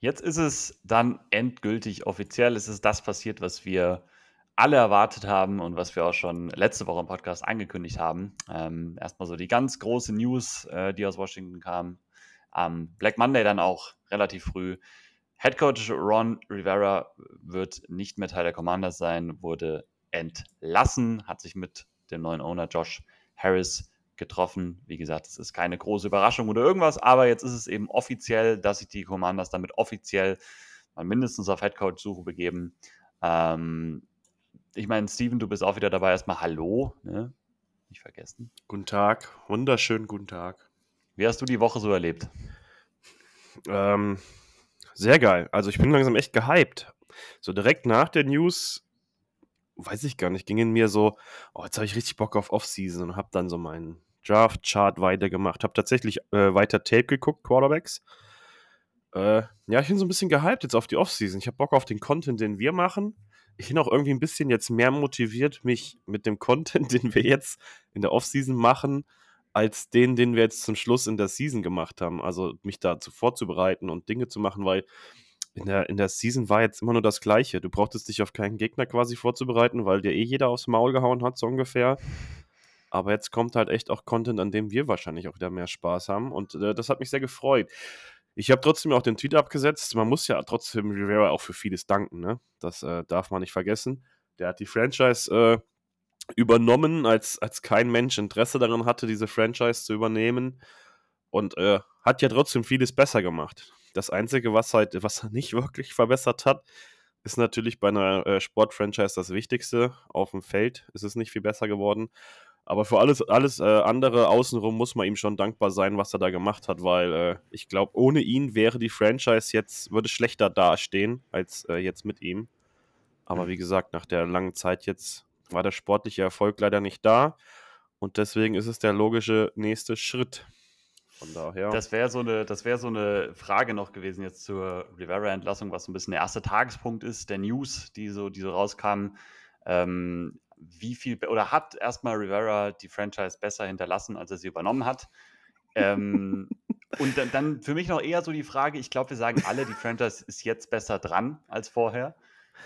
Jetzt ist es dann endgültig offiziell. Es ist das passiert, was wir alle erwartet haben und was wir auch schon letzte Woche im Podcast angekündigt haben. Ähm, erstmal so die ganz große News, äh, die aus Washington kam. Am Black Monday dann auch relativ früh. Head Coach Ron Rivera wird nicht mehr Teil der Commanders sein, wurde entlassen, hat sich mit dem neuen Owner Josh Harris getroffen. Wie gesagt, es ist keine große Überraschung oder irgendwas, aber jetzt ist es eben offiziell, dass sich die Commanders damit offiziell mal mindestens auf Headcoach-Suche begeben. Ähm, ich meine, Steven, du bist auch wieder dabei. Erstmal Hallo, ne? Nicht vergessen. Guten Tag, wunderschönen guten Tag. Wie hast du die Woche so erlebt? Ähm, sehr geil. Also ich bin langsam echt gehypt. So direkt nach der News, weiß ich gar nicht, ging in mir so, oh, jetzt habe ich richtig Bock auf Offseason und habe dann so meinen Draft-Chart weitergemacht. Habe tatsächlich äh, weiter Tape geguckt, Quarterbacks. Äh, ja, ich bin so ein bisschen gehypt jetzt auf die Offseason. Ich habe Bock auf den Content, den wir machen. Ich bin auch irgendwie ein bisschen jetzt mehr motiviert, mich mit dem Content, den wir jetzt in der Offseason machen, als den, den wir jetzt zum Schluss in der Season gemacht haben. Also mich dazu vorzubereiten und Dinge zu machen, weil in der, in der Season war jetzt immer nur das Gleiche. Du brauchtest dich auf keinen Gegner quasi vorzubereiten, weil dir eh jeder aufs Maul gehauen hat, so ungefähr. Aber jetzt kommt halt echt auch Content, an dem wir wahrscheinlich auch wieder mehr Spaß haben. Und äh, das hat mich sehr gefreut. Ich habe trotzdem auch den Tweet abgesetzt. Man muss ja trotzdem Rivera auch für vieles danken. Ne? Das äh, darf man nicht vergessen. Der hat die Franchise äh, übernommen, als, als kein Mensch Interesse daran hatte, diese Franchise zu übernehmen. Und äh, hat ja trotzdem vieles besser gemacht. Das Einzige, was halt, was er nicht wirklich verbessert hat, ist natürlich bei einer äh, Sportfranchise das Wichtigste. Auf dem Feld ist es nicht viel besser geworden. Aber für alles, alles äh, andere außenrum muss man ihm schon dankbar sein, was er da gemacht hat, weil äh, ich glaube, ohne ihn wäre die Franchise jetzt, würde schlechter dastehen als äh, jetzt mit ihm. Aber wie gesagt, nach der langen Zeit jetzt war der sportliche Erfolg leider nicht da. Und deswegen ist es der logische nächste Schritt. Von daher. Das wäre so, eine, wär so eine Frage noch gewesen jetzt zur Rivera-Entlassung, was so ein bisschen der erste Tagespunkt ist, der News, die so, die so rauskamen. Ähm, wie viel oder hat erstmal Rivera die Franchise besser hinterlassen, als er sie übernommen hat? ähm, und dann, dann, für mich noch eher so die Frage, ich glaube, wir sagen alle, die Franchise ist jetzt besser dran als vorher.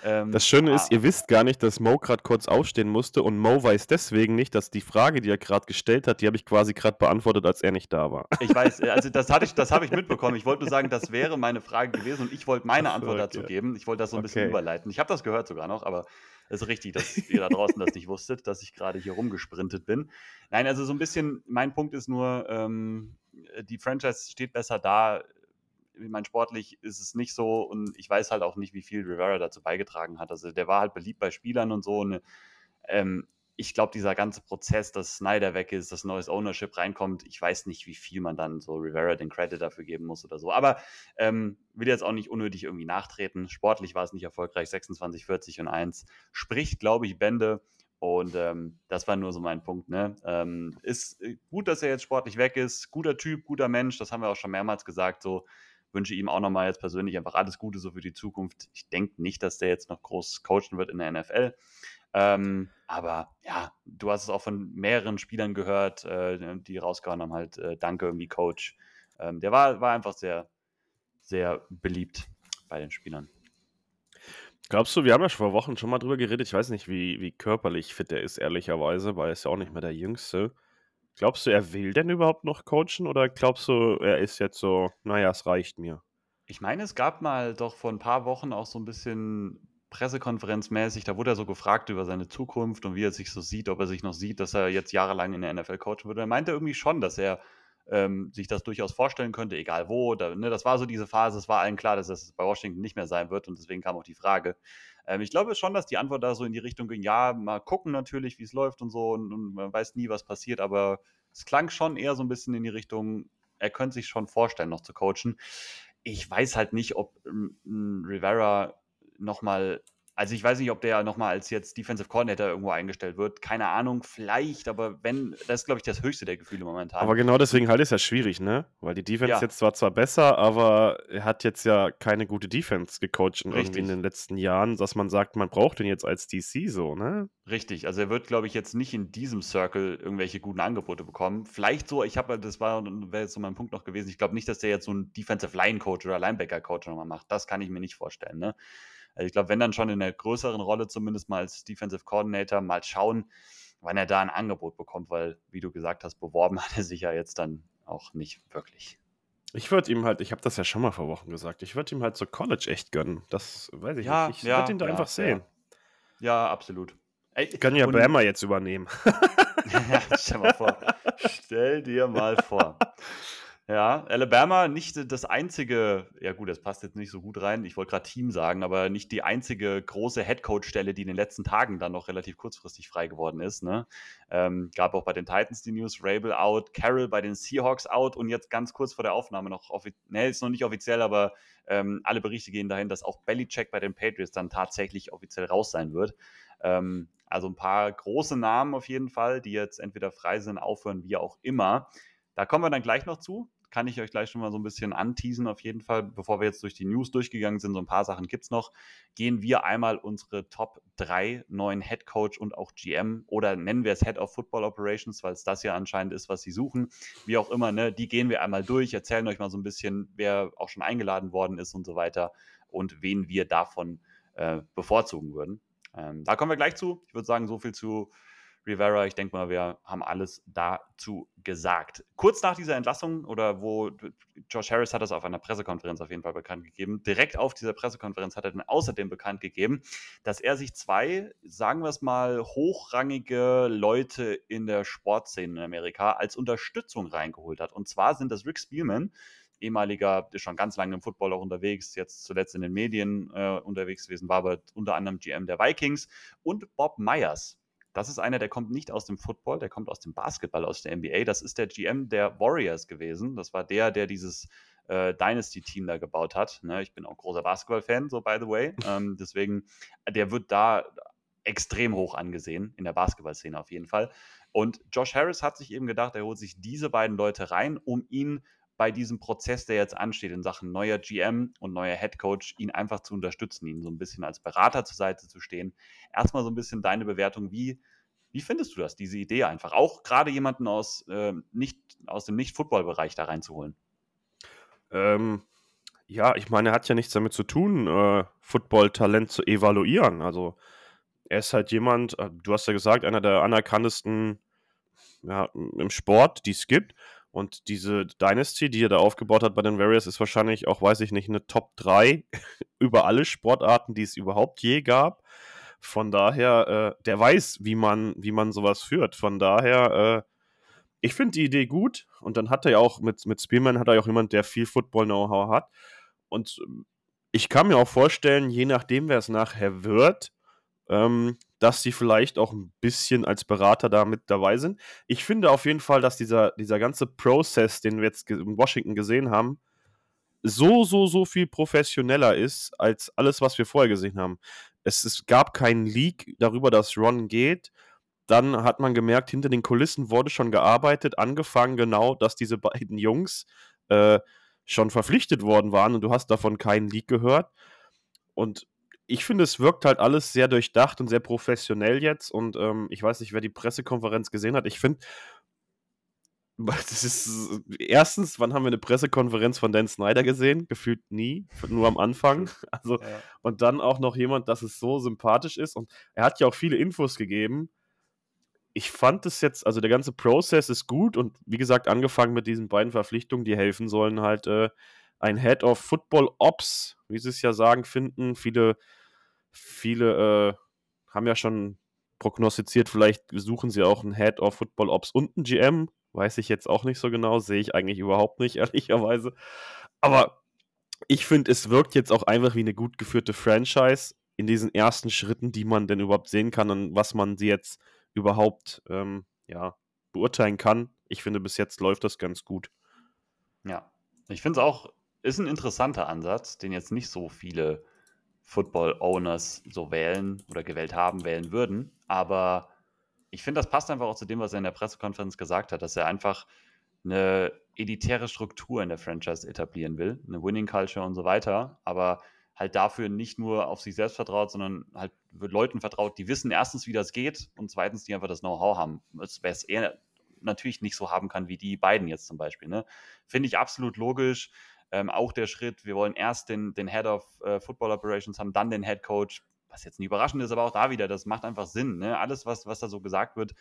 Ähm, das Schöne ist, ihr wisst gar nicht, dass Mo gerade kurz aufstehen musste und Mo weiß deswegen nicht, dass die Frage, die er gerade gestellt hat, die habe ich quasi gerade beantwortet, als er nicht da war. Ich weiß, äh, also das, hatte ich, das habe ich mitbekommen. Ich wollte nur sagen, das wäre meine Frage gewesen und ich wollte meine Antwort okay. dazu geben. Ich wollte das so ein okay. bisschen überleiten. Ich habe das gehört sogar noch, aber ist richtig, dass ihr da draußen das nicht wusstet, dass ich gerade hier rumgesprintet bin. Nein, also so ein bisschen, mein Punkt ist nur, ähm, die Franchise steht besser da ich meine, sportlich ist es nicht so und ich weiß halt auch nicht, wie viel Rivera dazu beigetragen hat. Also der war halt beliebt bei Spielern und so. Und, ähm, ich glaube, dieser ganze Prozess, dass Snyder weg ist, dass neues Ownership reinkommt, ich weiß nicht, wie viel man dann so Rivera den Credit dafür geben muss oder so. Aber ähm, will jetzt auch nicht unnötig irgendwie nachtreten. Sportlich war es nicht erfolgreich, 26, 40 und 1. Spricht, glaube ich, Bände. Und ähm, das war nur so mein Punkt. Ne? Ähm, ist äh, gut, dass er jetzt sportlich weg ist. Guter Typ, guter Mensch. Das haben wir auch schon mehrmals gesagt. So, wünsche ihm auch nochmal jetzt persönlich einfach alles Gute so für die Zukunft. Ich denke nicht, dass der jetzt noch groß coachen wird in der NFL. Ähm, aber ja, du hast es auch von mehreren Spielern gehört, äh, die rausgehauen haben, halt, äh, danke irgendwie Coach. Ähm, der war, war einfach sehr, sehr beliebt bei den Spielern. Glaubst du, wir haben ja schon vor Wochen schon mal drüber geredet, ich weiß nicht, wie, wie körperlich fit er ist, ehrlicherweise, weil er ist ja auch nicht mehr der Jüngste. Glaubst du, er will denn überhaupt noch coachen oder glaubst du, er ist jetzt so, naja, es reicht mir? Ich meine, es gab mal doch vor ein paar Wochen auch so ein bisschen Pressekonferenzmäßig, da wurde er so gefragt über seine Zukunft und wie er sich so sieht, ob er sich noch sieht, dass er jetzt jahrelang in der NFL coachen würde. Er meinte irgendwie schon, dass er ähm, sich das durchaus vorstellen könnte, egal wo. Da, ne, das war so diese Phase, es war allen klar, dass es bei Washington nicht mehr sein wird und deswegen kam auch die Frage. Ähm, ich glaube schon, dass die Antwort da so in die Richtung ging, ja, mal gucken natürlich, wie es läuft und so und, und, man weiß nie, was passiert, aber es klang schon eher so ein bisschen in die Richtung, er könnte sich schon vorstellen, noch zu coachen. Ich weiß halt nicht, ob ähm, Rivera nochmal also ich weiß nicht, ob der nochmal als jetzt Defensive Coordinator irgendwo eingestellt wird. Keine Ahnung, vielleicht, aber wenn, das ist, glaube ich, das höchste der Gefühle momentan. Aber genau deswegen halt ist ja schwierig, ne? Weil die Defense ja. jetzt zwar zwar besser, aber er hat jetzt ja keine gute Defense gecoacht in, in den letzten Jahren, dass man sagt, man braucht den jetzt als DC so, ne? Richtig, also er wird, glaube ich, jetzt nicht in diesem Circle irgendwelche guten Angebote bekommen. Vielleicht so, ich habe, das war, wäre jetzt so mein Punkt noch gewesen, ich glaube nicht, dass der jetzt so einen Defensive Line Coach oder Linebacker Coach nochmal macht. Das kann ich mir nicht vorstellen, ne? Also ich glaube, wenn dann schon in der größeren Rolle, zumindest mal als Defensive Coordinator, mal schauen, wann er da ein Angebot bekommt, weil, wie du gesagt hast, beworben hat er sich ja jetzt dann auch nicht wirklich. Ich würde ihm halt, ich habe das ja schon mal vor Wochen gesagt, ich würde ihm halt so College echt gönnen. Das weiß ich ja, nicht. Ich ja, würde ihn da ja, einfach sehen. Ja, absolut. Ey, Können ja Bama jetzt übernehmen. ja, stell mal vor. Stell dir mal vor. Ja, Alabama nicht das einzige, ja gut, das passt jetzt nicht so gut rein, ich wollte gerade Team sagen, aber nicht die einzige große Headcoach-Stelle, die in den letzten Tagen dann noch relativ kurzfristig frei geworden ist. Ne? Ähm, gab auch bei den Titans die News, Rabel out, Carroll bei den Seahawks out und jetzt ganz kurz vor der Aufnahme noch, ne, ist noch nicht offiziell, aber ähm, alle Berichte gehen dahin, dass auch Belichick bei den Patriots dann tatsächlich offiziell raus sein wird. Ähm, also ein paar große Namen auf jeden Fall, die jetzt entweder frei sind, aufhören, wie auch immer. Da kommen wir dann gleich noch zu kann ich euch gleich schon mal so ein bisschen anteasen, auf jeden Fall. Bevor wir jetzt durch die News durchgegangen sind, so ein paar Sachen gibt es noch, gehen wir einmal unsere Top 3 neuen Head Coach und auch GM oder nennen wir es Head of Football Operations, weil es das ja anscheinend ist, was sie suchen. Wie auch immer, ne, die gehen wir einmal durch, erzählen euch mal so ein bisschen, wer auch schon eingeladen worden ist und so weiter und wen wir davon äh, bevorzugen würden. Ähm, da kommen wir gleich zu. Ich würde sagen, so viel zu Rivera. Ich denke mal, wir haben alles dazu gesagt. Kurz nach dieser Entlassung oder wo Josh Harris hat das auf einer Pressekonferenz auf jeden Fall bekannt gegeben. Direkt auf dieser Pressekonferenz hat er dann außerdem bekannt gegeben, dass er sich zwei, sagen wir es mal, hochrangige Leute in der Sportszene in Amerika als Unterstützung reingeholt hat. Und zwar sind das Rick Spielman, ehemaliger, ist schon ganz lange im Football auch unterwegs, jetzt zuletzt in den Medien äh, unterwegs gewesen, war aber unter anderem GM der Vikings und Bob Myers. Das ist einer, der kommt nicht aus dem Football, der kommt aus dem Basketball, aus der NBA. Das ist der GM der Warriors gewesen. Das war der, der dieses äh, Dynasty-Team da gebaut hat. Ne? Ich bin auch großer Basketball-Fan, so by the way. Ähm, deswegen, der wird da extrem hoch angesehen, in der Basketballszene auf jeden Fall. Und Josh Harris hat sich eben gedacht, er holt sich diese beiden Leute rein, um ihn bei diesem Prozess, der jetzt ansteht in Sachen neuer GM und neuer Head Coach, ihn einfach zu unterstützen, ihn so ein bisschen als Berater zur Seite zu stehen. Erstmal so ein bisschen deine Bewertung, wie, wie findest du das, diese Idee einfach? Auch gerade jemanden aus, äh, nicht, aus dem Nicht-Football-Bereich da reinzuholen. Ähm, ja, ich meine, er hat ja nichts damit zu tun, äh, Football-Talent zu evaluieren. Also er ist halt jemand, äh, du hast ja gesagt, einer der anerkanntesten ja, im Sport, die es gibt. Und diese Dynasty, die er da aufgebaut hat bei den Warriors, ist wahrscheinlich auch, weiß ich nicht, eine Top 3 über alle Sportarten, die es überhaupt je gab. Von daher, äh, der weiß, wie man, wie man sowas führt. Von daher, äh, ich finde die Idee gut. Und dann hat er ja auch mit, mit Spielman hat er ja auch jemand, der viel Football-Know-how hat. Und ähm, ich kann mir auch vorstellen, je nachdem, wer es nachher wird, ähm, dass sie vielleicht auch ein bisschen als Berater da mit dabei sind. Ich finde auf jeden Fall, dass dieser, dieser ganze Prozess, den wir jetzt in Washington gesehen haben, so, so, so viel professioneller ist als alles, was wir vorher gesehen haben. Es, es gab keinen Leak darüber, dass Ron geht. Dann hat man gemerkt, hinter den Kulissen wurde schon gearbeitet, angefangen genau, dass diese beiden Jungs äh, schon verpflichtet worden waren und du hast davon keinen Leak gehört. Und ich finde, es wirkt halt alles sehr durchdacht und sehr professionell jetzt. Und ähm, ich weiß nicht, wer die Pressekonferenz gesehen hat. Ich finde, das ist erstens, wann haben wir eine Pressekonferenz von Dan Snyder gesehen? Gefühlt nie, nur am Anfang. Also, ja. und dann auch noch jemand, dass es so sympathisch ist. Und er hat ja auch viele Infos gegeben. Ich fand es jetzt, also der ganze Prozess ist gut und wie gesagt, angefangen mit diesen beiden Verpflichtungen, die helfen sollen, halt äh, ein Head of Football Ops, wie sie es ja sagen, finden. Viele Viele äh, haben ja schon prognostiziert, vielleicht suchen sie auch einen Head of Football Ops und einen GM. Weiß ich jetzt auch nicht so genau, sehe ich eigentlich überhaupt nicht, ehrlicherweise. Aber ich finde, es wirkt jetzt auch einfach wie eine gut geführte Franchise in diesen ersten Schritten, die man denn überhaupt sehen kann und was man sie jetzt überhaupt ähm, ja, beurteilen kann. Ich finde, bis jetzt läuft das ganz gut. Ja, ich finde es auch, ist ein interessanter Ansatz, den jetzt nicht so viele Football-Owners so wählen oder gewählt haben, wählen würden. Aber ich finde, das passt einfach auch zu dem, was er in der Pressekonferenz gesagt hat, dass er einfach eine elitäre Struktur in der Franchise etablieren will, eine Winning Culture und so weiter, aber halt dafür nicht nur auf sich selbst vertraut, sondern halt Leuten vertraut, die wissen erstens, wie das geht und zweitens, die einfach das Know-how haben. Was er natürlich nicht so haben kann wie die beiden jetzt zum Beispiel. Ne? Finde ich absolut logisch. Ähm, auch der Schritt, wir wollen erst den, den Head of äh, Football Operations haben, dann den Head Coach, was jetzt nicht überraschend ist, aber auch da wieder, das macht einfach Sinn. Ne? Alles, was, was da so gesagt wird,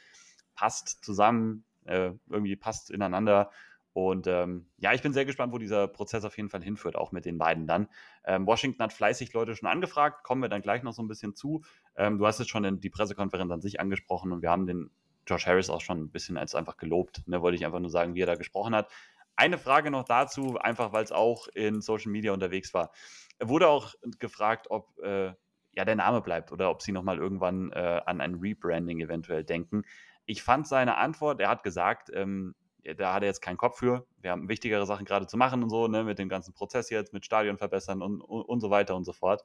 passt zusammen, äh, irgendwie passt ineinander. Und ähm, ja, ich bin sehr gespannt, wo dieser Prozess auf jeden Fall hinführt, auch mit den beiden dann. Ähm, Washington hat fleißig Leute schon angefragt, kommen wir dann gleich noch so ein bisschen zu. Ähm, du hast jetzt schon die Pressekonferenz an sich angesprochen und wir haben den Josh Harris auch schon ein bisschen als einfach gelobt. Ne, wollte ich einfach nur sagen, wie er da gesprochen hat. Eine Frage noch dazu, einfach weil es auch in Social Media unterwegs war. Er wurde auch gefragt, ob äh, ja der Name bleibt oder ob sie nochmal irgendwann äh, an ein Rebranding eventuell denken. Ich fand seine Antwort, er hat gesagt, ähm, da hat er jetzt keinen Kopf für. Wir haben wichtigere Sachen gerade zu machen und so, ne, mit dem ganzen Prozess jetzt, mit Stadion verbessern und, und, und so weiter und so fort.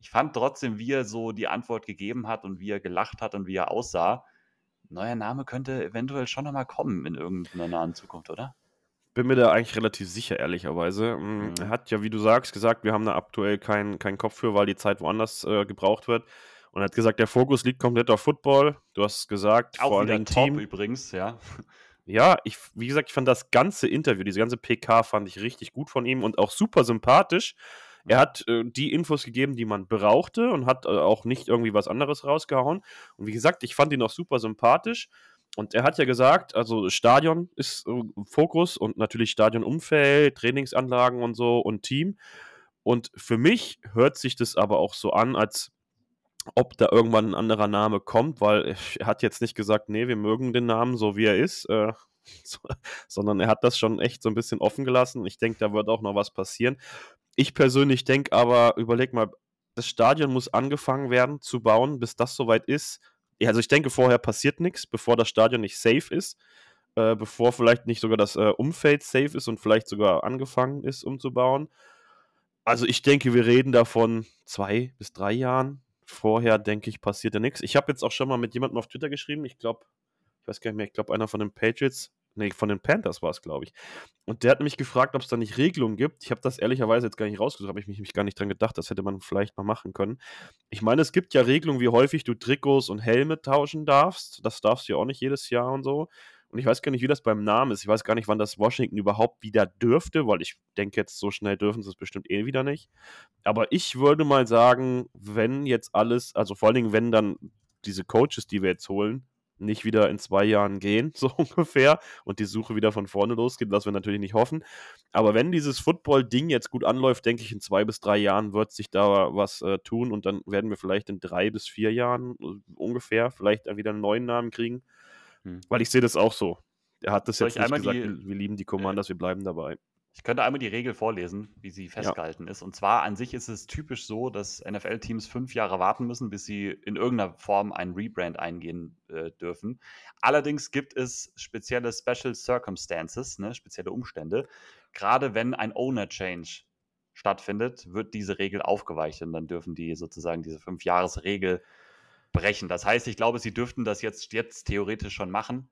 Ich fand trotzdem, wie er so die Antwort gegeben hat und wie er gelacht hat und wie er aussah, neuer Name könnte eventuell schon nochmal kommen in irgendeiner nahen Zukunft, oder? Bin mir da eigentlich relativ sicher, ehrlicherweise. Mm, mhm. Er hat ja, wie du sagst, gesagt, wir haben da aktuell keinen kein Kopf für, weil die Zeit woanders äh, gebraucht wird. Und er hat gesagt, der Fokus liegt komplett auf Football. Du hast gesagt, auch vor allem Team. übrigens, ja. Ja, ich, wie gesagt, ich fand das ganze Interview, diese ganze PK fand ich richtig gut von ihm und auch super sympathisch. Er hat äh, die Infos gegeben, die man brauchte und hat äh, auch nicht irgendwie was anderes rausgehauen. Und wie gesagt, ich fand ihn auch super sympathisch. Und er hat ja gesagt, also Stadion ist äh, Fokus und natürlich Stadionumfeld, Trainingsanlagen und so und Team. Und für mich hört sich das aber auch so an, als ob da irgendwann ein anderer Name kommt, weil er hat jetzt nicht gesagt, nee, wir mögen den Namen so wie er ist, äh, so, sondern er hat das schon echt so ein bisschen offen gelassen. Ich denke, da wird auch noch was passieren. Ich persönlich denke aber, überleg mal, das Stadion muss angefangen werden zu bauen, bis das soweit ist. Also ich denke, vorher passiert nichts, bevor das Stadion nicht safe ist, äh, bevor vielleicht nicht sogar das äh, Umfeld safe ist und vielleicht sogar angefangen ist umzubauen. Also ich denke, wir reden davon zwei bis drei Jahren, vorher, denke ich, passiert ja nichts. Ich habe jetzt auch schon mal mit jemandem auf Twitter geschrieben, ich glaube, ich weiß gar nicht mehr, ich glaube, einer von den Patriots, nee, von den Panthers war es, glaube ich. Und der hat mich gefragt, ob es da nicht Regelungen gibt. Ich habe das ehrlicherweise jetzt gar nicht rausgesucht, habe ich mich, mich gar nicht dran gedacht, das hätte man vielleicht mal machen können. Ich meine, es gibt ja Regelungen, wie häufig du Trikots und Helme tauschen darfst. Das darfst du ja auch nicht jedes Jahr und so. Und ich weiß gar nicht, wie das beim Namen ist. Ich weiß gar nicht, wann das Washington überhaupt wieder dürfte, weil ich denke, jetzt so schnell dürfen sie es bestimmt eh wieder nicht. Aber ich würde mal sagen, wenn jetzt alles, also vor allen Dingen, wenn dann diese Coaches, die wir jetzt holen, nicht wieder in zwei Jahren gehen, so ungefähr, und die Suche wieder von vorne losgeht, was wir natürlich nicht hoffen. Aber wenn dieses Football-Ding jetzt gut anläuft, denke ich, in zwei bis drei Jahren wird sich da was äh, tun und dann werden wir vielleicht in drei bis vier Jahren äh, ungefähr vielleicht wieder einen neuen Namen kriegen. Hm. Weil ich sehe das auch so. Er hat das Soll jetzt nicht gesagt, die, wir lieben die Commanders, äh, wir bleiben dabei. Ich könnte einmal die Regel vorlesen, wie sie festgehalten ja. ist. Und zwar an sich ist es typisch so, dass NFL-Teams fünf Jahre warten müssen, bis sie in irgendeiner Form einen Rebrand eingehen äh, dürfen. Allerdings gibt es spezielle Special Circumstances, ne, spezielle Umstände. Gerade wenn ein Owner-Change stattfindet, wird diese Regel aufgeweicht und dann dürfen die sozusagen diese Fünf-Jahres-Regel brechen. Das heißt, ich glaube, sie dürften das jetzt, jetzt theoretisch schon machen.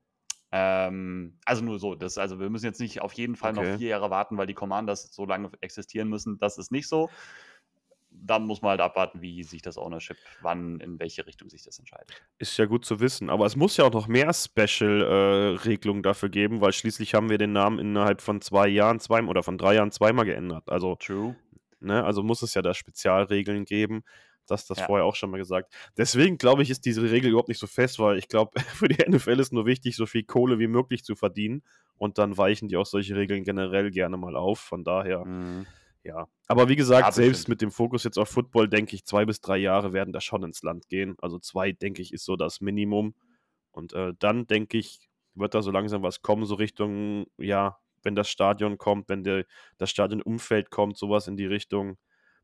Ähm, also nur so, das, also wir müssen jetzt nicht auf jeden Fall okay. noch vier Jahre warten, weil die Commanders so lange existieren müssen. Das ist nicht so. Dann muss man halt abwarten, wie sich das Ownership, wann, in welche Richtung sich das entscheidet. Ist ja gut zu wissen. Aber es muss ja auch noch mehr Special-Regelungen äh, dafür geben, weil schließlich haben wir den Namen innerhalb von zwei Jahren, zwei oder von drei Jahren zweimal geändert. Also, True. Ne, also muss es ja da Spezialregeln geben. Das, das ja. vorher auch schon mal gesagt. Deswegen glaube ich, ist diese Regel überhaupt nicht so fest, weil ich glaube, für die NFL ist nur wichtig, so viel Kohle wie möglich zu verdienen. Und dann weichen die auch solche Regeln generell gerne mal auf. Von daher, mhm. ja. Aber wie gesagt, ja, selbst mit dem Fokus jetzt auf Football, denke ich, zwei bis drei Jahre werden da schon ins Land gehen. Also zwei, denke ich, ist so das Minimum. Und äh, dann, denke ich, wird da so langsam was kommen, so Richtung, ja, wenn das Stadion kommt, wenn der, das Stadionumfeld kommt, sowas in die Richtung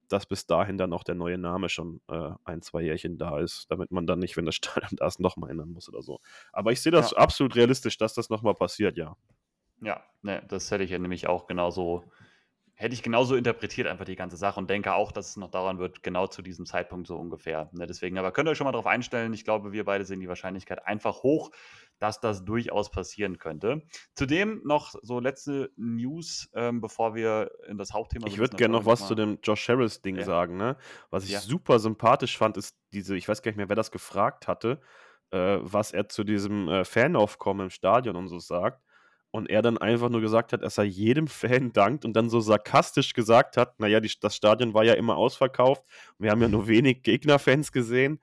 dass bis dahin dann auch der neue Name schon äh, ein, zwei Jährchen da ist, damit man dann nicht, wenn das Stadion da ist, nochmal ändern muss oder so. Aber ich sehe das ja. absolut realistisch, dass das nochmal passiert, ja. Ja, ne, das hätte ich ja nämlich auch genauso hätte ich genauso interpretiert, einfach die ganze Sache und denke auch, dass es noch dauern wird, genau zu diesem Zeitpunkt so ungefähr. Ne, deswegen, aber könnt ihr euch schon mal darauf einstellen. Ich glaube, wir beide sehen die Wahrscheinlichkeit einfach hoch, dass das durchaus passieren könnte. Zudem noch so letzte News, ähm, bevor wir in das Hauptthema. Ich würde gerne noch was zu dem Josh Harris-Ding ja. sagen. Ne? Was ich ja. super sympathisch fand, ist diese, ich weiß gar nicht mehr, wer das gefragt hatte, äh, was er zu diesem äh, Fanaufkommen im Stadion und so sagt und er dann einfach nur gesagt hat, dass er jedem Fan dankt und dann so sarkastisch gesagt hat, naja, die, das Stadion war ja immer ausverkauft, wir haben ja nur wenig Gegnerfans gesehen.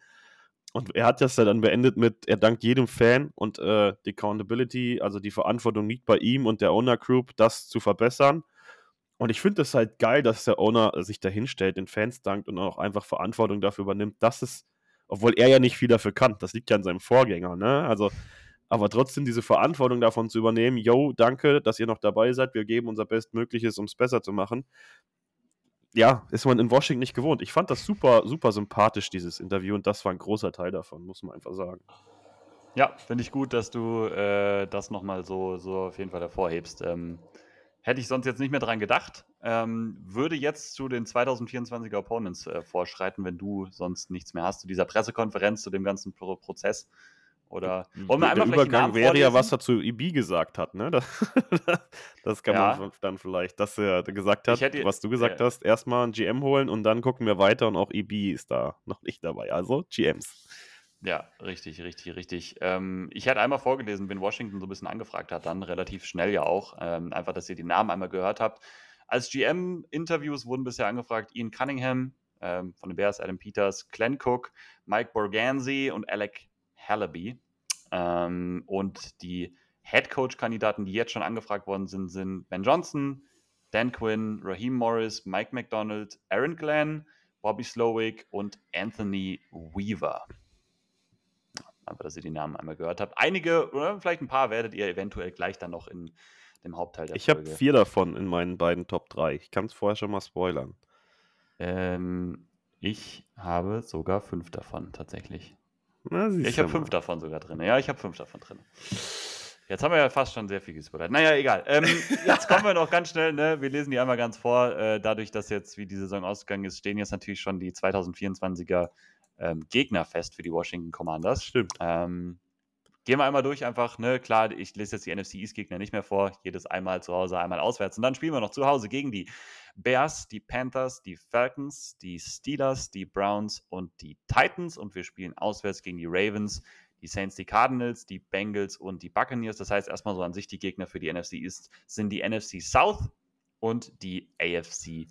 Und er hat das dann beendet mit, er dankt jedem Fan und äh, die Accountability, also die Verantwortung liegt bei ihm und der Owner Group, das zu verbessern. Und ich finde es halt geil, dass der Owner sich da hinstellt, den Fans dankt und auch einfach Verantwortung dafür übernimmt, dass es, obwohl er ja nicht viel dafür kann, das liegt ja an seinem Vorgänger, ne? Also aber trotzdem diese Verantwortung davon zu übernehmen, yo, danke, dass ihr noch dabei seid, wir geben unser Bestmögliches, um es besser zu machen. Ja, ist man in Washington nicht gewohnt. Ich fand das super, super sympathisch, dieses Interview, und das war ein großer Teil davon, muss man einfach sagen. Ja, finde ich gut, dass du äh, das nochmal so, so auf jeden Fall hervorhebst. Ähm, hätte ich sonst jetzt nicht mehr dran gedacht. Ähm, würde jetzt zu den 2024er Opponents äh, vorschreiten, wenn du sonst nichts mehr hast, zu dieser Pressekonferenz, zu dem ganzen Pro Prozess. Oder wollen wir einmal der Übergang wäre ja, was er zu Ibi gesagt hat, ne? Das, das kann ja. man dann vielleicht, dass er gesagt hat, hätte, was du gesagt ja. hast, erstmal ein GM holen und dann gucken wir weiter und auch Ibi ist da noch nicht dabei. Also GMs. Ja, richtig, richtig, richtig. Ähm, ich hätte einmal vorgelesen, wenn Washington so ein bisschen angefragt hat, dann relativ schnell ja auch. Ähm, einfach, dass ihr die Namen einmal gehört habt. Als GM-Interviews wurden bisher angefragt Ian Cunningham ähm, von den Bears, Adam Peters, Glenn Cook, Mike Borganzi und Alec Hallaby. Ähm, und die Head Coach-Kandidaten, die jetzt schon angefragt worden sind, sind Ben Johnson, Dan Quinn, Raheem Morris, Mike McDonald, Aaron Glenn, Bobby Slowick und Anthony Weaver. Aber dass ihr die Namen einmal gehört habt. Einige oder vielleicht ein paar werdet ihr eventuell gleich dann noch in dem Hauptteil der ich Folge. Ich habe vier davon in meinen beiden Top 3. Ich kann es vorher schon mal spoilern. Ähm, ich habe sogar fünf davon tatsächlich. Na, ja, ich habe fünf davon sogar drin. Ja, ich habe fünf davon drin. Jetzt haben wir ja fast schon sehr viel gespoilert. Naja, egal. Ähm, jetzt kommen wir noch ganz schnell. Ne? Wir lesen die einmal ganz vor. Äh, dadurch, dass jetzt, wie die Saison ausgegangen ist, stehen jetzt natürlich schon die 2024er ähm, Gegner fest für die Washington Commanders. Stimmt. Ähm, gehen wir einmal durch einfach. Ne? Klar, ich lese jetzt die NFC East Gegner nicht mehr vor. Jedes einmal zu Hause, einmal auswärts. Und dann spielen wir noch zu Hause gegen die Bears, die Panthers, die Falcons, die Steelers, die Browns und die Titans. Und wir spielen auswärts gegen die Ravens, die Saints, die Cardinals, die Bengals und die Buccaneers. Das heißt, erstmal so an sich die Gegner für die NFC East sind die NFC South und die AFC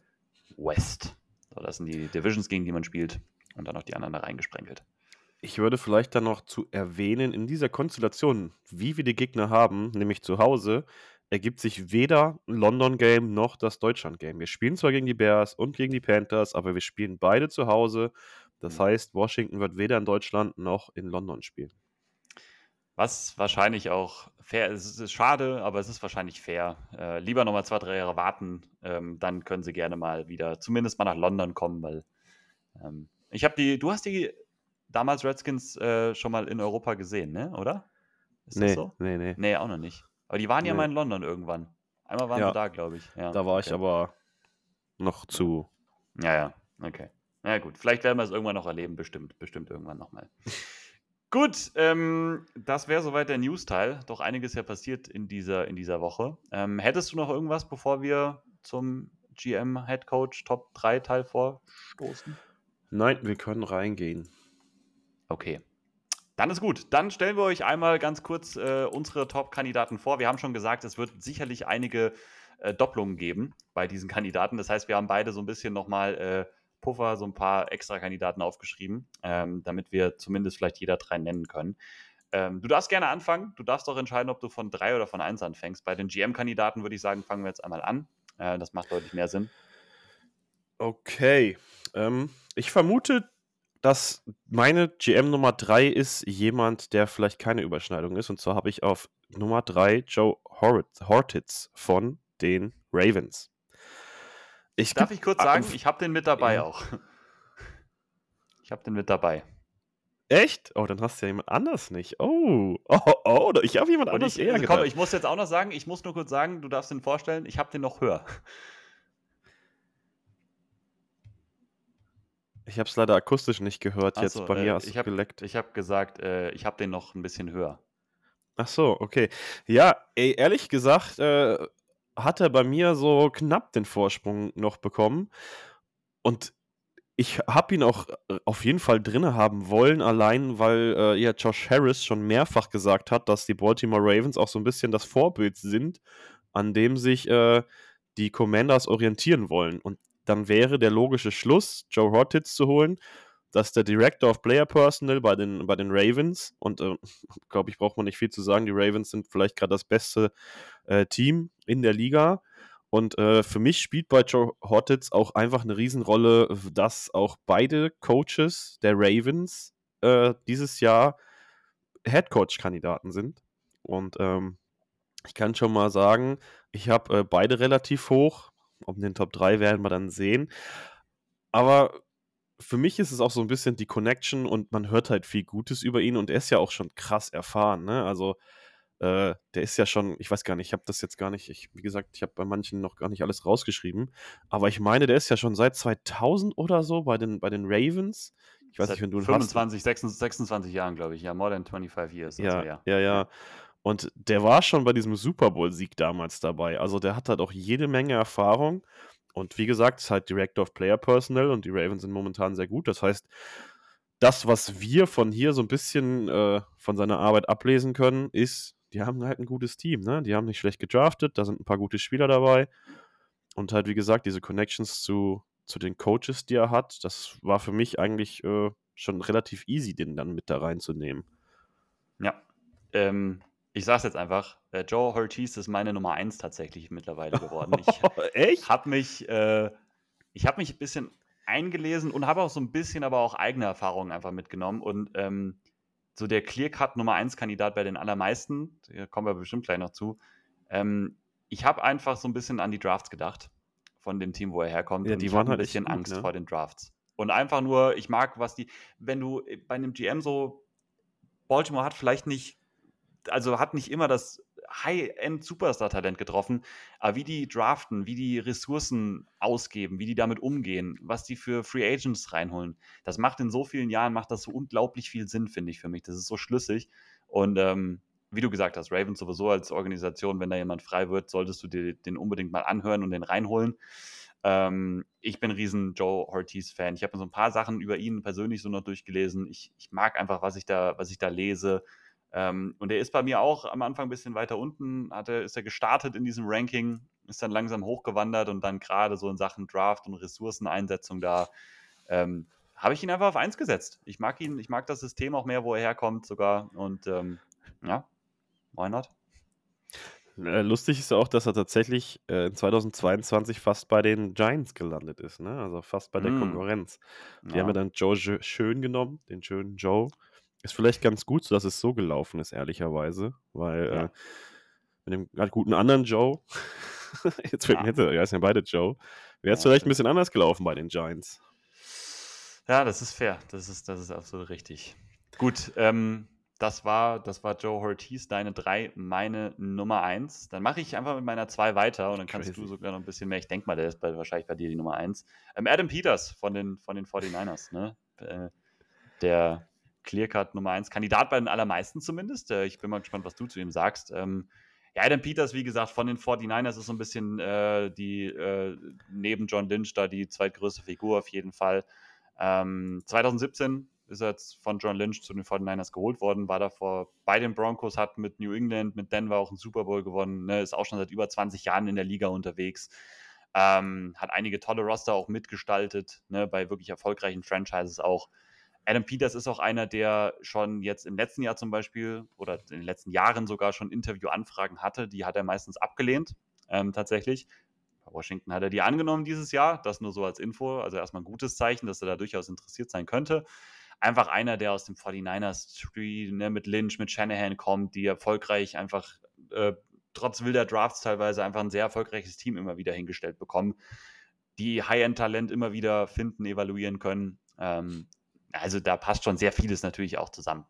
West. So, das sind die Divisions, gegen die man spielt. Und dann noch die anderen da reingesprenkelt. Ich würde vielleicht dann noch zu erwähnen, in dieser Konstellation, wie wir die Gegner haben, nämlich zu Hause, ergibt sich weder ein London-Game noch das Deutschland-Game. Wir spielen zwar gegen die Bears und gegen die Panthers, aber wir spielen beide zu Hause. Das mhm. heißt, Washington wird weder in Deutschland noch in London spielen. Was wahrscheinlich auch fair ist. Es ist schade, aber es ist wahrscheinlich fair. Äh, lieber nochmal zwei, drei Jahre warten. Ähm, dann können sie gerne mal wieder, zumindest mal nach London kommen, weil ähm, ich habe die, du hast die damals Redskins äh, schon mal in Europa gesehen, ne? Oder? Ist nee, das so? Nee, nee. Nee, auch noch nicht. Aber die waren ja mal in London irgendwann. Einmal waren ja, sie da, glaube ich. Ja, da war okay. ich aber noch zu. Ja, ja, okay. Na ja, gut, vielleicht werden wir es irgendwann noch erleben, bestimmt, bestimmt irgendwann nochmal. gut, ähm, das wäre soweit der News-Teil. Doch einiges ja passiert in dieser, in dieser Woche. Ähm, hättest du noch irgendwas, bevor wir zum GM Head Coach Top 3 Teil vorstoßen? Nein, wir können reingehen. Okay. Dann ist gut. Dann stellen wir euch einmal ganz kurz äh, unsere Top-Kandidaten vor. Wir haben schon gesagt, es wird sicherlich einige äh, Doppelungen geben bei diesen Kandidaten. Das heißt, wir haben beide so ein bisschen nochmal äh, Puffer, so ein paar extra Kandidaten aufgeschrieben, ähm, damit wir zumindest vielleicht jeder drei nennen können. Ähm, du darfst gerne anfangen. Du darfst auch entscheiden, ob du von drei oder von eins anfängst. Bei den GM-Kandidaten würde ich sagen, fangen wir jetzt einmal an. Äh, das macht deutlich mehr Sinn. Okay. Ähm, ich vermute, dass meine GM Nummer 3 ist jemand, der vielleicht keine Überschneidung ist. Und zwar habe ich auf Nummer 3 Joe Hortitz von den Ravens. Ich Darf ich kurz sagen, ich habe den mit dabei ja. auch. Ich habe den mit dabei. Echt? Oh, dann hast du ja jemand anders nicht. Oh, oh, oh, ich habe jemand anders ich, eher komm, ich muss jetzt auch noch sagen, ich muss nur kurz sagen, du darfst den vorstellen, ich habe den noch höher. Ich habe es leider akustisch nicht gehört. Jetzt Achso, bei mir äh, hast ich du habe geleckt. ich hab gesagt, äh, ich habe den noch ein bisschen höher. Ach so, okay. Ja, ey, ehrlich gesagt, äh, hat er bei mir so knapp den Vorsprung noch bekommen. Und ich habe ihn auch äh, auf jeden Fall drinne haben wollen, allein weil äh, ja Josh Harris schon mehrfach gesagt hat, dass die Baltimore Ravens auch so ein bisschen das Vorbild sind, an dem sich äh, die Commanders orientieren wollen. Und dann wäre der logische Schluss, Joe Hortitz zu holen, dass der Director of Player Personnel bei den, bei den Ravens, und äh, glaube ich, braucht man nicht viel zu sagen, die Ravens sind vielleicht gerade das beste äh, Team in der Liga. Und äh, für mich spielt bei Joe Hortitz auch einfach eine Riesenrolle, dass auch beide Coaches der Ravens äh, dieses Jahr Head Coach-Kandidaten sind. Und ähm, ich kann schon mal sagen, ich habe äh, beide relativ hoch. Ob in den Top 3 werden wir dann sehen. Aber für mich ist es auch so ein bisschen die Connection und man hört halt viel Gutes über ihn und er ist ja auch schon krass erfahren. Ne? Also äh, der ist ja schon, ich weiß gar nicht, ich habe das jetzt gar nicht, ich, wie gesagt, ich habe bei manchen noch gar nicht alles rausgeschrieben, aber ich meine, der ist ja schon seit 2000 oder so bei den, bei den Ravens. Ich weiß Seit nicht, wenn du ihn 25, 26, 26 Jahren, glaube ich. Ja, more than 25 years. Also, Ja, ja, ja. Und der war schon bei diesem Super Bowl-Sieg damals dabei. Also der hat halt auch jede Menge Erfahrung. Und wie gesagt, ist halt Director of Player Personnel und die Ravens sind momentan sehr gut. Das heißt, das, was wir von hier so ein bisschen äh, von seiner Arbeit ablesen können, ist, die haben halt ein gutes Team. Ne? Die haben nicht schlecht gedraftet, da sind ein paar gute Spieler dabei. Und halt, wie gesagt, diese Connections zu, zu den Coaches, die er hat, das war für mich eigentlich äh, schon relativ easy, den dann mit da reinzunehmen. Ja. Ähm, ich sag's jetzt einfach, äh, Joe Ortiz ist meine Nummer 1 tatsächlich mittlerweile geworden. Ich Echt? habe mich, äh, ich habe mich ein bisschen eingelesen und habe auch so ein bisschen aber auch eigene Erfahrungen einfach mitgenommen. Und ähm, so der Clear-Cut Nummer 1 Kandidat bei den allermeisten, da kommen wir bestimmt gleich noch zu. Ähm, ich habe einfach so ein bisschen an die Drafts gedacht von dem Team, wo er herkommt. Ja, und die waren ein halt echt bisschen gut, Angst ne? vor den Drafts. Und einfach nur, ich mag, was die, wenn du äh, bei einem GM so, Baltimore hat vielleicht nicht, also hat nicht immer das High-End-Superstar-Talent getroffen, aber wie die draften, wie die Ressourcen ausgeben, wie die damit umgehen, was die für Free Agents reinholen, das macht in so vielen Jahren, macht das so unglaublich viel Sinn, finde ich, für mich. Das ist so schlüssig. Und ähm, wie du gesagt hast, Ravens sowieso als Organisation, wenn da jemand frei wird, solltest du dir den unbedingt mal anhören und den reinholen. Ähm, ich bin ein riesen Joe Ortiz-Fan. Ich habe mir so ein paar Sachen über ihn persönlich so noch durchgelesen. Ich, ich mag einfach, was ich da, was ich da lese. Ähm, und er ist bei mir auch am Anfang ein bisschen weiter unten, hatte, ist er gestartet in diesem Ranking, ist dann langsam hochgewandert und dann gerade so in Sachen Draft und Ressourceneinsetzung da ähm, habe ich ihn einfach auf eins gesetzt. Ich mag ihn, ich mag das System auch mehr, wo er herkommt sogar. Und ähm, ja, why not? Äh, Lustig ist auch, dass er tatsächlich äh, in 2022 fast bei den Giants gelandet ist, ne? Also fast bei der Mm. Konkurrenz. Die Ja. haben ja dann Joe Schö- schön genommen, den schönen Joe. Ist vielleicht ganz gut, so dass es so gelaufen ist, ehrlicherweise. Weil Ja. äh, mit dem gerade guten anderen Joe, jetzt Ja. jetzt, ja, heißen ja beide Joe, wäre es Ja, vielleicht ein bisschen anders gelaufen bei den Giants. Ja, das ist fair. Das ist, das ist absolut richtig. Gut, ähm, das war, das war Joe Ortiz, deine drei, meine Nummer eins. Dann mache ich einfach mit meiner zwei weiter und dann kannst Crazy. du sogar noch ein bisschen mehr. Ich denke mal, der ist bei, wahrscheinlich bei dir die Nummer eins. Ähm, Adam Peters von den, von den 49ers, ne? Äh, der Clearcut Nummer eins, Kandidat bei den allermeisten zumindest. Äh, ich bin mal gespannt, was du zu ihm sagst. Ähm, ja, Adam Peters, wie gesagt, von den 49ers ist so ein bisschen äh, die, äh, neben John Lynch da die zweitgrößte Figur auf jeden Fall. Ähm, 2017 ist er jetzt von John Lynch zu den 49ers geholt worden, war davor bei den Broncos, hat mit New England, mit Denver auch einen Super Bowl gewonnen, ne, ist auch schon seit über 20 Jahren in der Liga unterwegs, ähm, hat einige tolle Roster auch mitgestaltet, ne, bei wirklich erfolgreichen Franchises auch. Adam Peters ist auch einer, der schon jetzt im letzten Jahr zum Beispiel oder in den letzten Jahren sogar schon Interviewanfragen hatte. Die hat er meistens abgelehnt, ähm, tatsächlich. Bei Washington hat er die angenommen dieses Jahr. Das nur so als Info. Also erstmal ein gutes Zeichen, dass er da durchaus interessiert sein könnte. Einfach einer, der aus dem 49ers Tree ne, mit Lynch, mit Shanahan kommt, die erfolgreich einfach äh, trotz wilder Drafts teilweise einfach ein sehr erfolgreiches Team immer wieder hingestellt bekommen, die High-End-Talent immer wieder finden, evaluieren können. Ähm, also da passt schon sehr vieles natürlich auch zusammen.